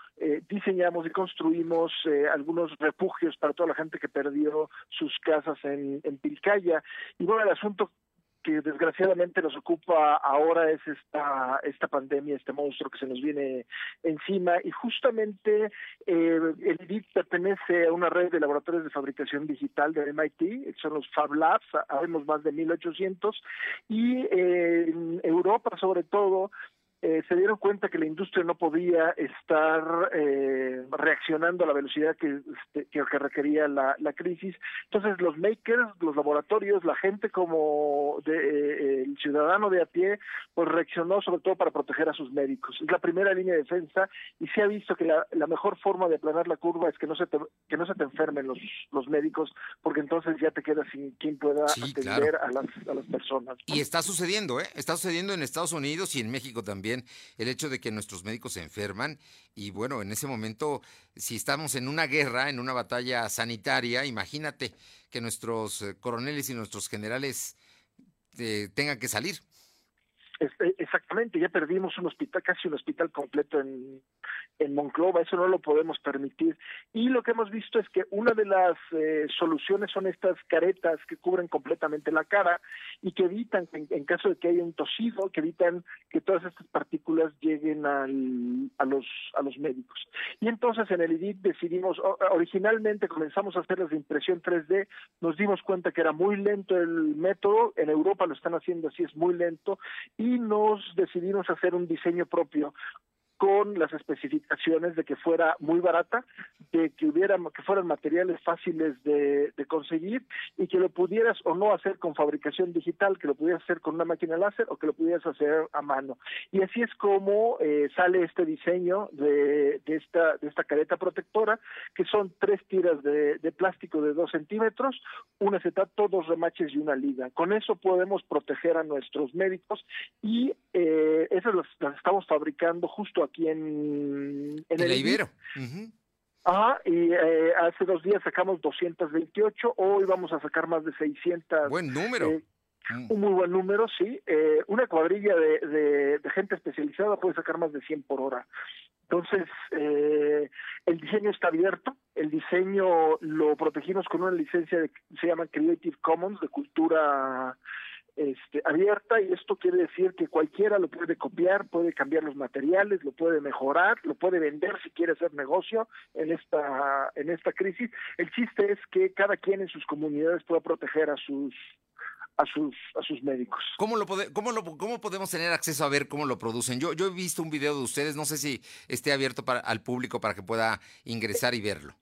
[SPEAKER 13] diseñamos y construimos algunos refugios para toda la gente que perdió sus casas en, en Pilcaya. Y bueno, el asunto que desgraciadamente nos ocupa ahora es esta esta pandemia, este monstruo que se nos viene encima y justamente eh, el IDIT pertenece a una red de laboratorios de fabricación digital de MIT, son los Fab Labs, habemos más de 1800 y eh, en Europa sobre todo eh, se dieron cuenta que la industria no podía estar eh, reaccionando a la velocidad que, este, que, que, requería la, la, crisis. Entonces los makers, los laboratorios, la gente como de, eh, el ciudadano de a pie, pues reaccionó sobre todo para proteger a sus médicos. Es la primera línea de defensa y se ha visto que la, la mejor forma de aplanar la curva es que no se te, que no se te enfermen los, los médicos, porque entonces ya te quedas sin quien pueda sí, atender claro. a, las, a las personas.
[SPEAKER 1] Y está sucediendo, ¿eh? Está sucediendo en Estados Unidos y en México también el hecho de que nuestros médicos se enferman y bueno, en ese momento, si estamos en una guerra, en una batalla sanitaria, imagínate que nuestros eh, coroneles y nuestros generales eh, tengan que salir.
[SPEAKER 13] Exactamente, ya perdimos un hospital, casi un hospital completo en, en Monclova, eso no lo podemos permitir. Y lo que hemos visto es que una de las eh, soluciones son estas caretas que cubren completamente la cara y que evitan, en, en, caso de que haya un tosido, que evitan que todas estas partículas lleguen al, a, los, a los médicos. Y entonces en el IDIT decidimos, originalmente comenzamos a hacer las de impresión 3D, nos dimos cuenta que era muy lento el método, en Europa lo están haciendo así, es muy lento, y nos decidimos hacer un diseño propio con las especificaciones de que fuera muy barata, de que hubiera que fueran materiales fáciles de, conseguir y que lo pudieras o no hacer con fabricación digital, que lo pudieras hacer con una máquina láser o que lo pudieras hacer a mano. Y así es como eh, sale este diseño de, de, esta de esta careta protectora, que son tres tiras de, de plástico de dos centímetros, un acetato, dos remaches y una liga. Con eso podemos proteger a nuestros médicos y eh, esas las, estamos fabricando justo aquí en, en el,
[SPEAKER 1] Ibero.
[SPEAKER 13] Ajá, y eh, hace dos días sacamos 228, hoy vamos a sacar más de 600.
[SPEAKER 1] Buen número.
[SPEAKER 13] Eh, mm. un muy buen número, sí. Eh, una cuadrilla de, de, gente especializada puede sacar más de 100 por hora. Entonces, eh, el diseño está abierto. El diseño lo protegimos con una licencia de, se llama Creative Commons de cultura este, abierta y esto quiere decir que cualquiera lo puede copiar, puede cambiar los materiales, lo puede mejorar, lo puede vender si quiere hacer negocio en esta en esta crisis. El chiste es que cada quien en sus comunidades pueda proteger a sus a sus a sus médicos.
[SPEAKER 1] ¿Cómo lo, cómo lo cómo podemos tener acceso a ver cómo lo producen? Yo yo he visto un video de ustedes, no sé si esté abierto para al público para que pueda ingresar y verlo.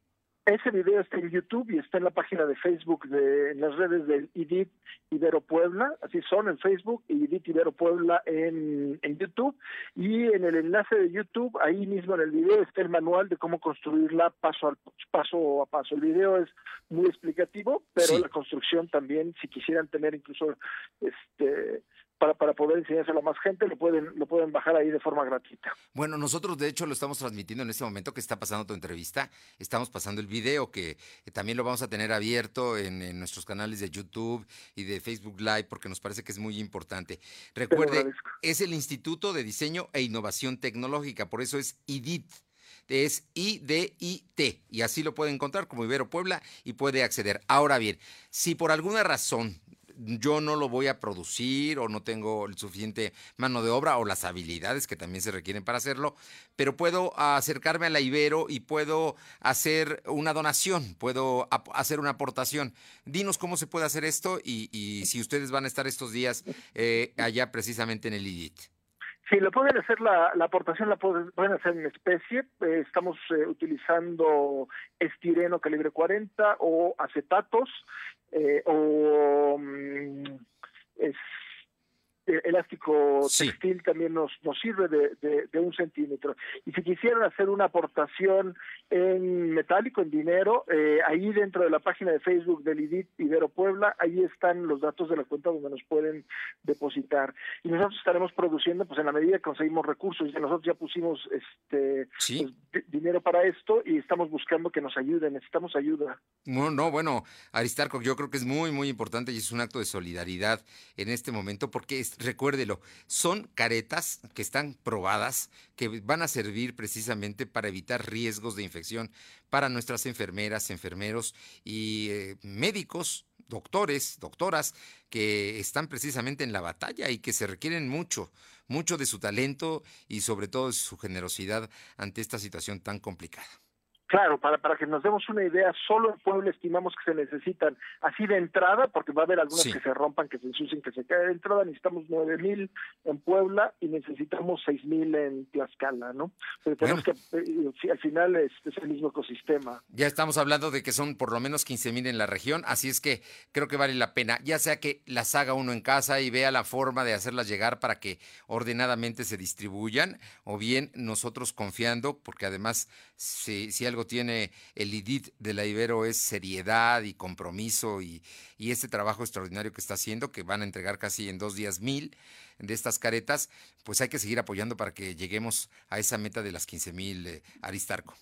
[SPEAKER 13] Ese video está en YouTube y está en la página de Facebook de en las redes del IDIT Ibero Puebla, así son en Facebook y IDIT Ibero Puebla en, en YouTube y en el enlace de YouTube ahí mismo en el video está el manual de cómo construirla paso a paso a paso. El video es muy explicativo, pero la construcción también si quisieran tener incluso este para, para poder enseñárselo a más gente, lo pueden, lo pueden bajar ahí de forma gratuita.
[SPEAKER 1] Bueno, nosotros de hecho lo estamos transmitiendo en este momento que está pasando tu entrevista. Estamos pasando el video que, también lo vamos a tener abierto en, nuestros canales de YouTube y de Facebook Live porque nos parece que es muy importante. Recuerde, es el Instituto de Diseño e Innovación Tecnológica, por eso es IDIT es I-D-I-T, y así lo puede encontrar como Ibero Puebla y puede acceder. Ahora bien, si por alguna razón yo no lo voy a producir o no tengo el suficiente mano de obra o las habilidades que también se requieren para hacerlo, pero puedo acercarme a la Ibero y puedo hacer una donación, puedo hacer una aportación. Dinos cómo se puede hacer esto y, si ustedes van a estar estos días eh, allá precisamente en el IDIT.
[SPEAKER 13] Sí, lo pueden hacer, la, aportación la pueden, hacer en especie. Eh, estamos eh, utilizando estireno calibre 40 o acetatos eh, o mm, es, elástico textil también nos, nos sirve de, de, un centímetro. Y si quisieran hacer una aportación en metálico, en dinero, eh, ahí dentro de la página de Facebook del IDIT Ibero Puebla, ahí están los datos de la cuenta donde nos pueden depositar. Y nosotros estaremos produciendo, pues en la medida que conseguimos recursos, nosotros ya pusimos este pues, dinero para esto y estamos buscando que nos ayuden, necesitamos ayuda.
[SPEAKER 1] No, no, bueno, Aristarco, yo creo que es muy, muy importante y es un acto de solidaridad en este momento porque es recuérdelo, son caretas que están probadas, que van a servir precisamente para evitar riesgos de infección para nuestras enfermeras, enfermeros y eh, médicos, doctores, doctoras, que están precisamente en la batalla y que se requieren mucho, mucho de su talento y sobre todo de su generosidad ante esta situación tan complicada.
[SPEAKER 13] Claro, para, para que nos demos una idea, solo en Puebla estimamos que se necesitan, así de entrada, porque va a haber algunas que se rompan, que se ensucien, que se caigan de entrada, necesitamos nueve mil en Puebla y necesitamos seis mil en Tlaxcala, ¿no? Pero tenemos que, eh, al final es, el mismo ecosistema.
[SPEAKER 1] Ya estamos hablando de que son por lo menos quince mil en la región, así es que creo que vale la pena, ya sea que las haga uno en casa y vea la forma de hacerlas llegar para que ordenadamente se distribuyan, o bien nosotros confiando, porque además si, si algo tiene el IDIT de la Ibero es seriedad y compromiso y, y este trabajo extraordinario que está haciendo, que van a entregar casi en dos días mil de estas caretas, pues hay que seguir apoyando para que lleguemos a esa meta de las 15 mil, eh, Aristarco.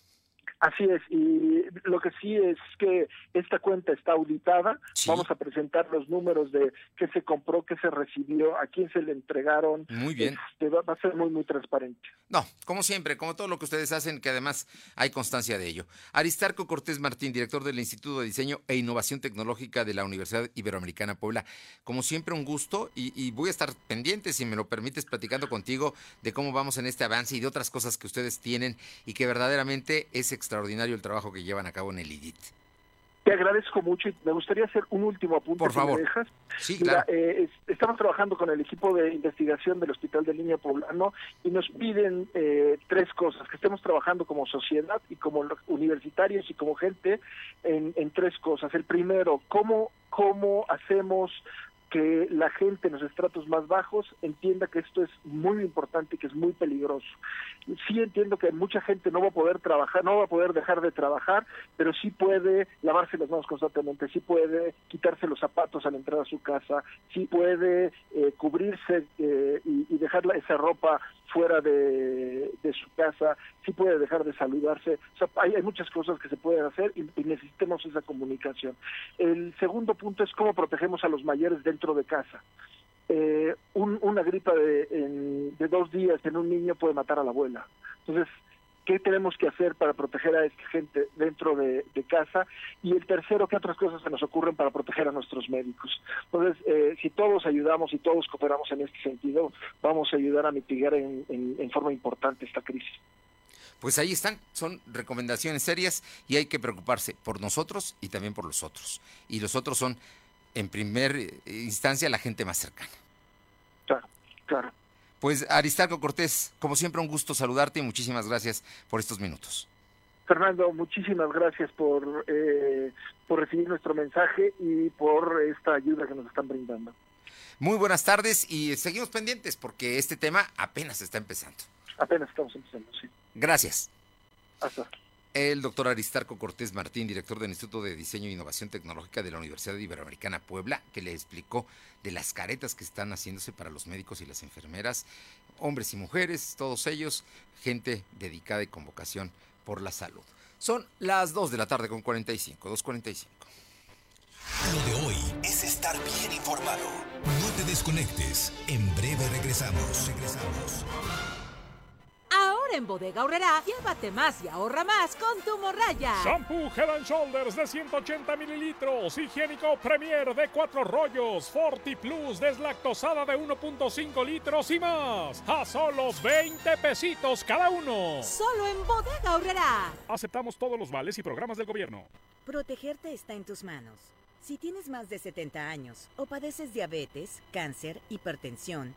[SPEAKER 13] Así es, y lo que sí es que esta cuenta está auditada, vamos a presentar los números de qué se compró, qué se recibió, a quién se le entregaron.
[SPEAKER 1] Muy bien.
[SPEAKER 13] Este, va, a ser muy, muy transparente.
[SPEAKER 1] No, como siempre, como todo lo que ustedes hacen, que además hay constancia de ello. Aristarco Cortés Martín, director del Instituto de Diseño e Innovación Tecnológica de la Universidad Iberoamericana Puebla. Como siempre, un gusto y, y voy a estar pendiente, si me lo permites, platicando contigo de cómo vamos en este avance y de otras cosas que ustedes tienen y que verdaderamente es extraordinario el trabajo que llevan a cabo en el IDIT.
[SPEAKER 13] Te agradezco mucho y me gustaría hacer un último apunte.
[SPEAKER 1] Por favor.
[SPEAKER 13] Me dejas.
[SPEAKER 1] Sí,
[SPEAKER 13] Mira,
[SPEAKER 1] claro.
[SPEAKER 13] eh, es- estamos trabajando con el equipo de investigación del Hospital de Línea Poblano y nos piden eh, tres cosas, que estemos trabajando como sociedad y como universitarios y como gente en, en tres cosas. El primero, ¿cómo, cómo hacemos que la gente en los estratos más bajos entienda que esto es muy importante y que es muy peligroso. Sí entiendo que mucha gente no va a poder trabajar, no va a poder dejar de trabajar, pero sí puede lavarse las manos constantemente, sí puede quitarse los zapatos al entrar a su casa, sí puede eh, cubrirse eh, y, dejar esa ropa fuera de, su casa, sí puede dejar de saludarse. Hay, hay muchas cosas que se pueden hacer y, y necesitamos esa comunicación. El segundo punto es cómo protegemos a los mayores dentro de casa. Eh, un- una gripa de, en- de dos días en un niño puede matar a la abuela. Entonces, ¿qué tenemos que hacer para proteger a esta gente dentro de, de casa? Y el tercero, ¿qué otras cosas se nos ocurren para proteger a nuestros médicos? Entonces, eh, si todos ayudamos y todos cooperamos en este sentido, vamos a ayudar a mitigar en, en- en forma importante esta crisis.
[SPEAKER 1] Pues ahí están, son recomendaciones serias y hay que preocuparse por nosotros y también por los otros. Y los otros son, en primer eh, instancia, la gente más cercana.
[SPEAKER 13] Claro, claro.
[SPEAKER 1] Pues Aristarco Cortés, como siempre un gusto saludarte y muchísimas gracias por estos minutos.
[SPEAKER 13] Fernando, muchísimas gracias por, eh, por recibir nuestro mensaje y por esta ayuda que nos están brindando.
[SPEAKER 1] Muy buenas tardes y seguimos pendientes porque este tema apenas está empezando.
[SPEAKER 13] Apenas estamos empezando, sí.
[SPEAKER 1] Gracias.
[SPEAKER 13] Hasta.
[SPEAKER 1] El doctor Aristarco Cortés Martín, director del Instituto de Diseño e Innovación Tecnológica de la Universidad Iberoamericana Puebla, que le explicó de las caretas que están haciéndose para los médicos y las enfermeras, hombres y mujeres, todos ellos, gente dedicada y con vocación por la salud. Son las 2 de la tarde con 45, 2.45.
[SPEAKER 5] Lo de hoy es estar bien informado. No te desconectes. En breve regresamos. Regresamos.
[SPEAKER 7] En Bodega Aurrera, llévate más y ahorra más con tu morraya.
[SPEAKER 8] Shampoo Head and Shoulders de 180 mililitros, higiénico Premier de 4 rollos, Forti Plus deslactosada de 1.5 litros y más. A solos 20 pesitos cada uno.
[SPEAKER 7] Solo en Bodega Aurrera.
[SPEAKER 8] Aceptamos todos los vales y programas del gobierno.
[SPEAKER 6] Protegerte está en tus manos. Si tienes más de 70 años o padeces diabetes, cáncer, hipertensión,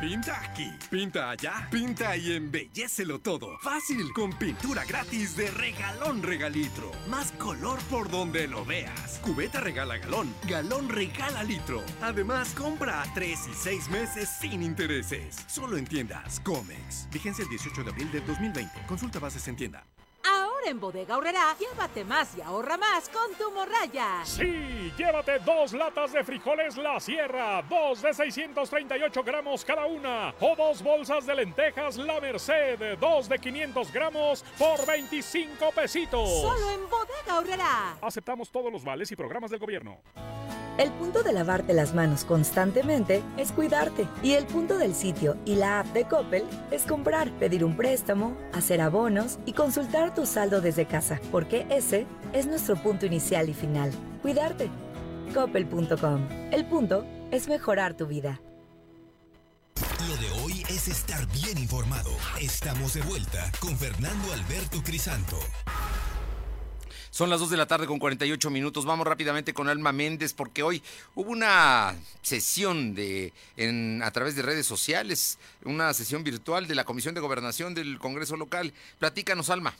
[SPEAKER 9] Pinta aquí, pinta allá, pinta y embellecelo todo. Fácil, con pintura gratis de regalón regalitro. Más color por donde lo veas. Cubeta regala galón, galón regala litro. Además, compra a 3 y 6 meses sin intereses. Solo en tiendas Comex. Vigencia el 18 de abril del 2020. Consulta bases en tienda.
[SPEAKER 7] Ahora en Bodega Aurrera, llévate más y ahorra más con tu morraya.
[SPEAKER 8] Sí, llévate dos latas de frijoles La Sierra, dos de 638 gramos cada una, o dos bolsas de lentejas La Merced, dos de 500 gramos por 25 pesitos.
[SPEAKER 7] Solo en Bodega Aurrera.
[SPEAKER 8] Aceptamos todos los vales y programas del gobierno.
[SPEAKER 10] El punto de lavarte las manos constantemente es cuidarte. Y el punto del sitio y la app de Coppel es comprar, pedir un préstamo, hacer abonos y consultar tu saldo desde casa, porque ese es nuestro punto inicial y final. Cuidarte. Coppel.com. El punto es mejorar tu vida.
[SPEAKER 5] Lo de hoy es estar bien informado. Estamos de vuelta con Fernando Alberto Crisanto.
[SPEAKER 1] Son las 2 de la tarde con 48 minutos. Vamos rápidamente con Alma Méndez porque hoy hubo una sesión de en, a través de redes sociales, una sesión virtual de la Comisión de Gobernación del Congreso Local. Platícanos, Alma.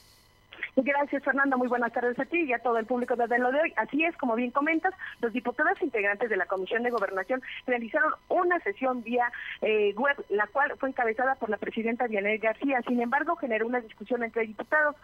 [SPEAKER 3] Gracias, Fernanda. Muy buenas tardes a ti y a todo el público desde lo de hoy. Así es, como bien comentas, los diputados integrantes de la Comisión de Gobernación realizaron una sesión vía eh, web, la cual fue encabezada por la presidenta Dianel García. Sin embargo, generó una discusión entre diputados.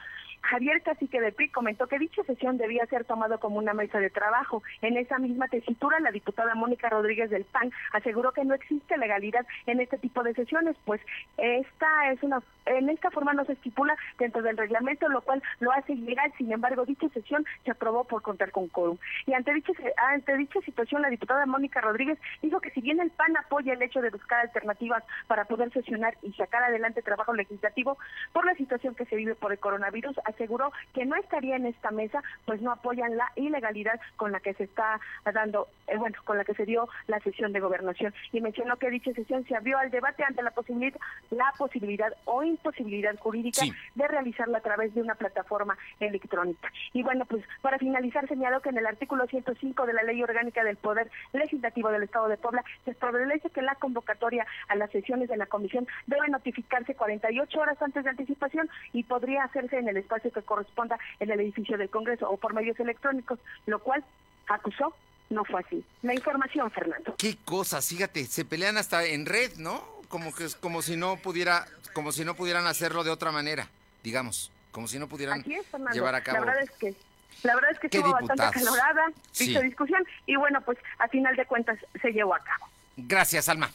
[SPEAKER 3] Javier Cacique del PRI comentó que dicha sesión debía ser tomada como una mesa de trabajo. En esa misma tesitura, la diputada Mónica Rodríguez del PAN aseguró que no existe legalidad en este tipo de sesiones, pues esta es una, en esta forma no se estipula dentro del reglamento, lo cual lo hace ilegal. Sin embargo, dicha sesión se aprobó por contar con quórum. Y ante dicha, ante dicha situación, la diputada Mónica Rodríguez dijo que si bien el PAN apoya el hecho de buscar alternativas para poder sesionar y sacar adelante trabajo legislativo por la situación que se vive por el coronavirus, aseguró que no estaría en esta mesa, pues no apoyan la ilegalidad con la que se está dando, eh, bueno, con la que se dio la sesión de gobernación. Y mencionó que dicha sesión se abrió al debate ante la posibilidad, la posibilidad o imposibilidad jurídica de realizarla a través de una plataforma electrónica. Y bueno, pues para finalizar, señaló que en el artículo 105 de la Ley Orgánica del Poder Legislativo del Estado de Puebla se establece que la convocatoria a las sesiones de la comisión debe notificarse 48 horas antes de anticipación y podría hacerse en el espacio que corresponda en el edificio del Congreso o por medios electrónicos, lo cual acusó no fue así. La información, Fernando.
[SPEAKER 1] Qué cosas, fíjate, se pelean hasta en red, ¿no? Como que como si no pudiera, como si no pudieran hacerlo de otra manera, digamos, como si no pudieran llevar a cabo.
[SPEAKER 3] La verdad es que la verdad es que estuvo bastante acalorada esta discusión y bueno, pues a final de cuentas se llevó a cabo.
[SPEAKER 1] Gracias, Alma.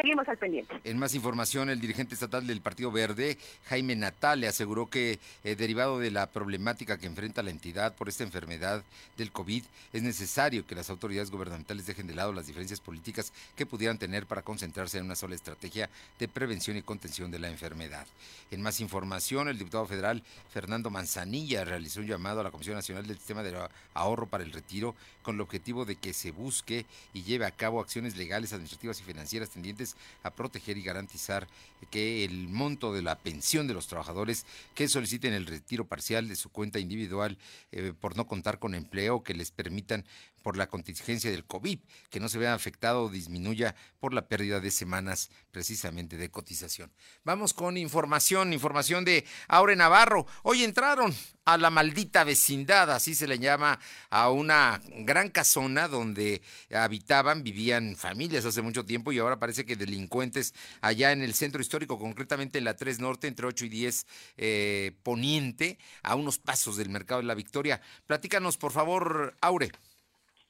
[SPEAKER 3] Seguimos al pendiente.
[SPEAKER 1] En más información, el dirigente estatal del Partido Verde, Jaime Natal, le aseguró que, eh, derivado de la problemática que enfrenta la entidad por esta enfermedad del COVID, es necesario que las autoridades gubernamentales dejen de lado las diferencias políticas que pudieran tener para concentrarse en una sola estrategia de prevención y contención de la enfermedad. En más información, el diputado federal Fernando Manzanilla realizó un llamado a la Comisión Nacional del Sistema de Ahorro para el Retiro con el objetivo de que se busque y lleve a cabo acciones legales, administrativas y financieras tendientes a proteger y garantizar que el monto de la pensión de los trabajadores que soliciten el retiro parcial de su cuenta individual eh, por no contar con empleo que les permitan por la contingencia del COVID, que no se vea afectado o disminuya por la pérdida de semanas precisamente de cotización. Vamos con información, información de Aure Navarro. Hoy entraron a la maldita vecindad, así se le llama a una gran casona donde habitaban, vivían familias hace mucho tiempo y ahora parece que delincuentes allá en el centro histórico, concretamente en la 3 Norte, entre 8 y 10 eh, Poniente, a unos pasos del Mercado de la Victoria. Platícanos, por favor, Aure.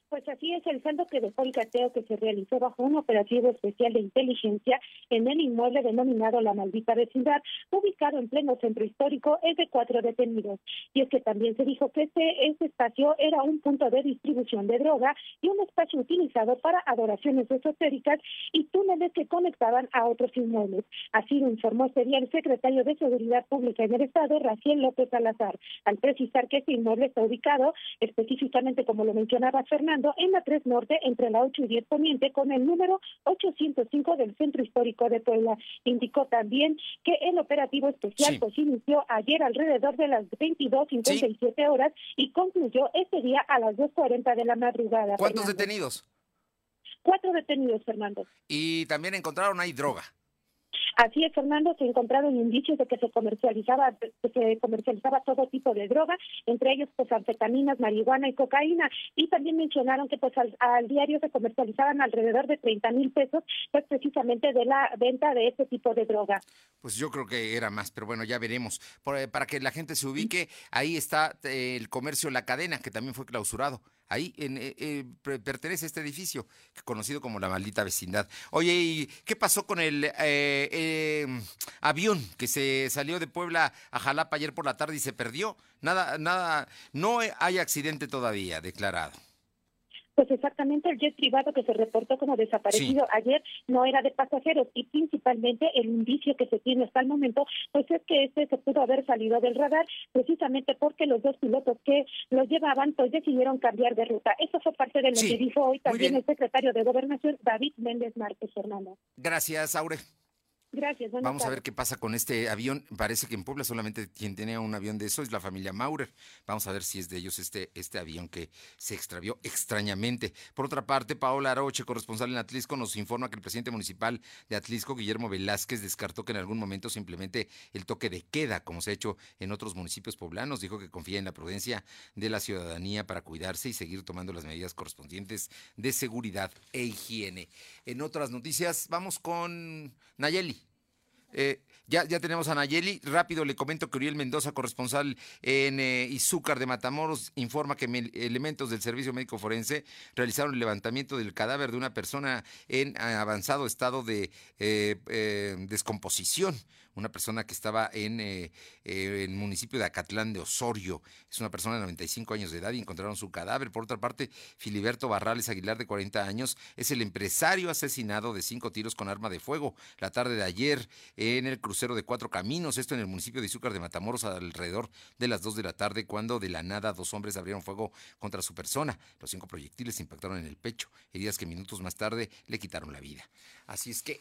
[SPEAKER 2] Pues así es el saldo que dejó el cateo que se realizó bajo un operativo especial de inteligencia en el inmueble denominado La Maldita Vecindad, ubicado en pleno centro histórico, es de cuatro detenidos. Y es que también se dijo que este, este espacio era un punto de distribución de droga y un espacio utilizado para adoraciones esotéricas y túneles que conectaban a otros inmuebles. Así lo informó este día el secretario de Seguridad Pública en el Estado, Raciel López Salazar, al precisar que este inmueble está ubicado específicamente, como lo mencionaba Fernando, en la 3 Norte entre la 8 y 10 Poniente con el número 805 del Centro Histórico de Puebla. Indicó también que el operativo especial pues inició ayer alrededor de las 22.57 horas y concluyó este día a las 2.40 de la madrugada.
[SPEAKER 1] ¿Cuántos detenidos?
[SPEAKER 2] Cuatro detenidos, Fernando.
[SPEAKER 1] Y también encontraron ahí droga.
[SPEAKER 2] Así es, Fernando, se encontraron indicios de que se comercializaba, se comercializaba todo tipo de droga, entre ellos pues anfetaminas, marihuana y cocaína, y también mencionaron que pues al, diario se comercializaban alrededor de 30 mil pesos, pues precisamente de la venta de este tipo de droga.
[SPEAKER 1] Pues yo creo que era más, pero bueno, ya veremos. Eh, para que la gente se ubique, ahí está eh, el comercio La Cadena, que también fue clausurado. Ahí en, eh, eh, pertenece este edificio, conocido como la maldita vecindad. Oye, ¿y qué pasó con el eh, em, avión que se salió de Puebla a Jalapa ayer por la tarde y se perdió? Nada, nada, no hay accidente todavía declarado.
[SPEAKER 2] Pues exactamente el jet privado que se reportó como desaparecido ayer no era de pasajeros y principalmente el indicio que se tiene hasta el momento pues es que este se pudo haber salido del radar precisamente porque los dos pilotos que lo llevaban pues decidieron cambiar de ruta. Eso fue parte de lo que dijo hoy también el secretario de Gobernación David Méndez Márquez Fernando.
[SPEAKER 1] Gracias, Aure.
[SPEAKER 2] Gracias.
[SPEAKER 1] Vamos a ver qué pasa con este avión. Parece que en Puebla solamente quien tiene un avión de eso es la familia Maurer. Vamos a ver si es de ellos este, este avión que se extravió extrañamente. Por otra parte, Paola Aroche, corresponsal en Atlisco, nos informa que el presidente municipal de Atlisco, Guillermo Velázquez, descartó que en algún momento simplemente el toque de queda, como se ha hecho en otros municipios poblanos. Dijo que confía en la prudencia de la ciudadanía para cuidarse y seguir tomando las medidas correspondientes de seguridad e higiene. En otras noticias, vamos con Nayeli. Eh, ya, ya tenemos a Nayeli. Rápido le comento que Uriel Mendoza, corresponsal en eh, Izúcar de Matamoros, informa que elementos del Servicio Médico Forense realizaron el levantamiento del cadáver de una persona en avanzado estado de eh, descomposición una persona que estaba en eh, eh, el municipio de Acatlán de Osorio. Es una persona de 95 años de edad y encontraron su cadáver. Por otra parte, Filiberto Barrales Aguilar, de 40 años, es el empresario asesinado de cinco tiros con arma de fuego la tarde de ayer en el crucero de Cuatro Caminos, esto en el municipio de Izúcar de Matamoros, alrededor de las 2 de la tarde, cuando de la nada dos hombres abrieron fuego contra su persona. Los cinco proyectiles impactaron en el pecho, heridas que minutos más tarde le quitaron la vida. Así es que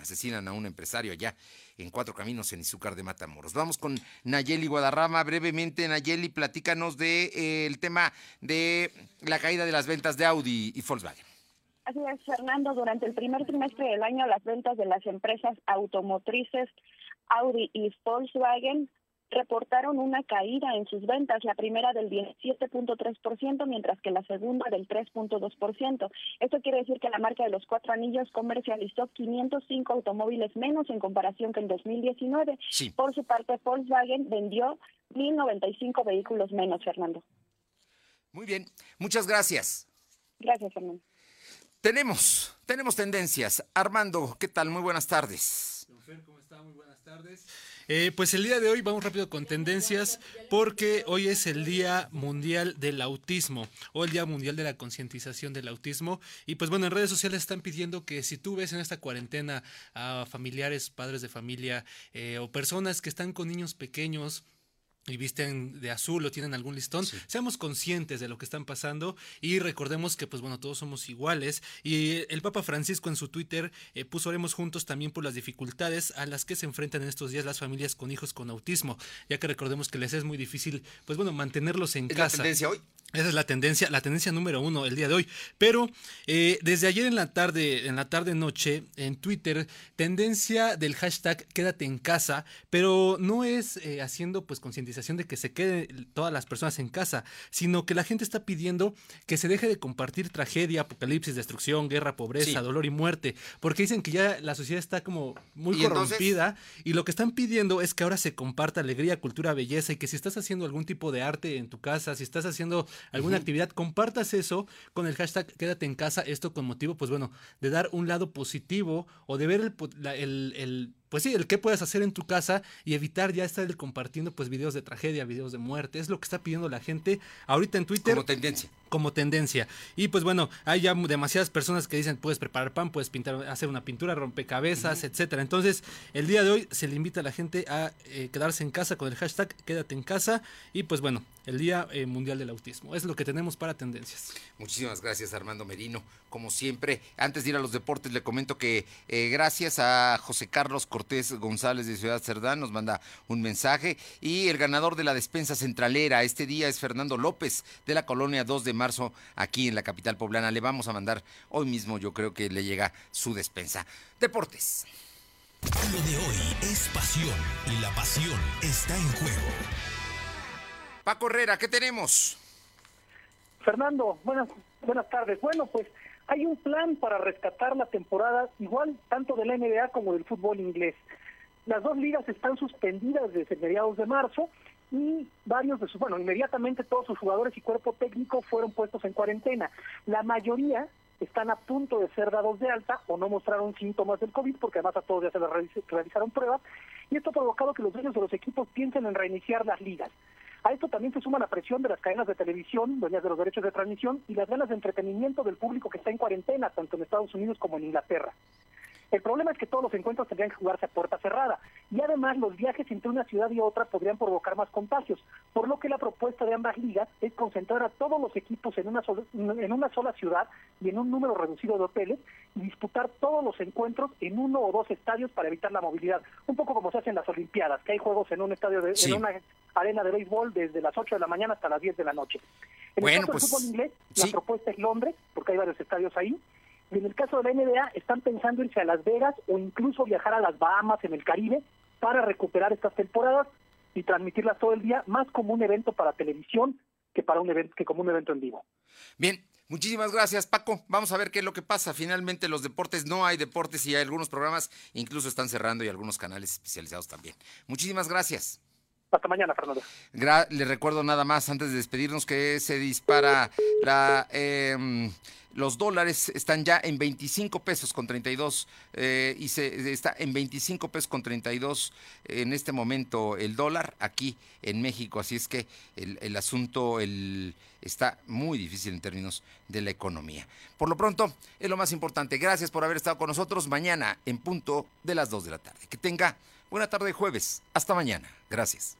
[SPEAKER 1] asesinan a un empresario allá en Cuatro Caminos, en Izúcar de Matamoros. Vamos con Nayeli Guadarrama. Brevemente, Nayeli, platícanos del de, eh, tema de la caída de las ventas de Audi y Volkswagen.
[SPEAKER 3] Así es, Fernando. Durante el primer trimestre del año, las ventas de las empresas automotrices Audi y Volkswagen reportaron una caída en sus ventas, la primera del 17.3%, mientras que la segunda del 3.2%. Esto quiere decir que la marca de los cuatro anillos comercializó 505 automóviles menos en comparación que en 2019. Por su parte, Volkswagen vendió 1.095 vehículos menos, Fernando.
[SPEAKER 1] Muy bien, muchas gracias.
[SPEAKER 3] Gracias, Fernando.
[SPEAKER 1] Tenemos, tenemos tendencias. Armando, ¿qué tal? Muy buenas tardes.
[SPEAKER 14] ¿cómo está? Muy buenas tardes. Eh, pues el día de hoy vamos rápido con tendencias porque hoy es el Día Mundial del Autismo o el Día Mundial de la Concientización del Autismo. Y pues bueno, en redes sociales están pidiendo que si tú ves en esta cuarentena a familiares, padres de familia eh, o personas que están con niños pequeños, y visten de azul o tienen algún listón, seamos conscientes de lo que están pasando y recordemos que pues bueno, todos somos iguales y el Papa Francisco en su Twitter eh, puso oremos juntos también por las dificultades a las que se enfrentan en estos días las familias con hijos con autismo, ya que recordemos que les es muy difícil pues bueno, mantenerlos en casa.
[SPEAKER 1] La tendencia hoy?
[SPEAKER 14] Esa es la tendencia, la tendencia número uno el día de hoy. Pero eh, desde ayer en la tarde, en la tarde noche, en Twitter, tendencia del hashtag quédate en casa, pero no es eh, haciendo pues concientización de que se queden todas las personas en casa, sino que la gente está pidiendo que se deje de compartir tragedia, apocalipsis, destrucción, guerra, pobreza, dolor y muerte, porque dicen que ya la sociedad está como muy corrompida y lo que están pidiendo es que ahora se comparta alegría, cultura, belleza y que si estás haciendo algún tipo de arte en tu casa, si estás haciendo alguna actividad, compartas eso con el hashtag quédate en casa, esto con motivo, pues bueno, de dar un lado positivo o de ver el, el pues sí, el qué puedes hacer en tu casa y evitar ya estar compartiendo pues videos de tragedia, videos de muerte. Es lo que está pidiendo la gente ahorita en Twitter.
[SPEAKER 1] Como tendencia.
[SPEAKER 14] Como tendencia. Y pues bueno, hay ya demasiadas personas que dicen puedes preparar pan, puedes pintar, hacer una pintura, rompecabezas, etcétera. Entonces, el día de hoy se le invita a la gente a eh, quedarse en casa con el hashtag quédate en casa. Y pues bueno, el Día eh, Mundial del Autismo. Es lo que tenemos para tendencias.
[SPEAKER 1] Muchísimas gracias, Armando Merino. Como siempre, antes de ir a los deportes, le comento que eh, gracias a José Carlos Cortés González de Ciudad Cerdán nos manda un mensaje. Y el ganador de la despensa centralera este día es Fernando López de la colonia 2 de marzo aquí en la capital poblana. Le vamos a mandar hoy mismo, yo creo que le llega su despensa. Deportes.
[SPEAKER 5] Lo de hoy es pasión y la pasión está en juego.
[SPEAKER 1] Paco Herrera, ¿qué tenemos?
[SPEAKER 15] Fernando, buenas, buenas tardes. Bueno, pues hay un plan para rescatar la temporada igual tanto de la NBA como del fútbol inglés. Las dos ligas están suspendidas desde mediados de marzo y varios de sus, bueno, inmediatamente todos sus jugadores y cuerpo técnico fueron puestos en cuarentena. La mayoría están a punto de ser dados de alta o no mostraron síntomas del COVID, porque además a todos ya se les realizaron pruebas, y esto ha provocado que los dueños de los equipos piensen en reiniciar las ligas. A esto también se suma la presión de las cadenas de televisión, dueñas de los derechos de transmisión, y las ganas de entretenimiento del público que está en cuarentena, tanto en Estados Unidos como en Inglaterra. El problema es que todos los encuentros tendrían que jugarse a puerta cerrada y además los viajes entre una ciudad y otra podrían provocar más contagios, por lo que la propuesta de ambas ligas es concentrar a todos los equipos en una sola, en una sola ciudad y en un número reducido de hoteles y disputar todos los encuentros en uno o dos estadios para evitar la movilidad, un poco como se hace en las Olimpiadas, que hay juegos en un estadio de, en una arena de béisbol desde las 8 de la mañana hasta las 10 de la noche. En el caso del pues, fútbol inglés, la propuesta es Londres, porque hay varios estadios ahí, y en el caso de la NBA, están pensando irse a Las Vegas o incluso viajar a las Bahamas en el Caribe para recuperar estas temporadas y transmitirlas todo el día, más como un evento para televisión que para un evento que como un evento en vivo.
[SPEAKER 1] Bien, muchísimas gracias, Paco. Vamos a ver qué es lo que pasa. Finalmente los deportes no hay deportes y hay algunos programas incluso están cerrando y algunos canales especializados también. Muchísimas gracias.
[SPEAKER 13] Hasta mañana, Fernando.
[SPEAKER 1] le recuerdo nada más antes de despedirnos que se dispara la... Eh, los dólares están ya en 25 pesos con 32 eh, y se está en 25 pesos con 32 en este momento el dólar aquí en México. Así es que el, asunto el, está muy difícil en términos de la economía. Por lo pronto, es lo más importante. Gracias por haber estado con nosotros mañana en punto de las 2 de la tarde. Que tenga buena tarde jueves. Hasta mañana. Gracias.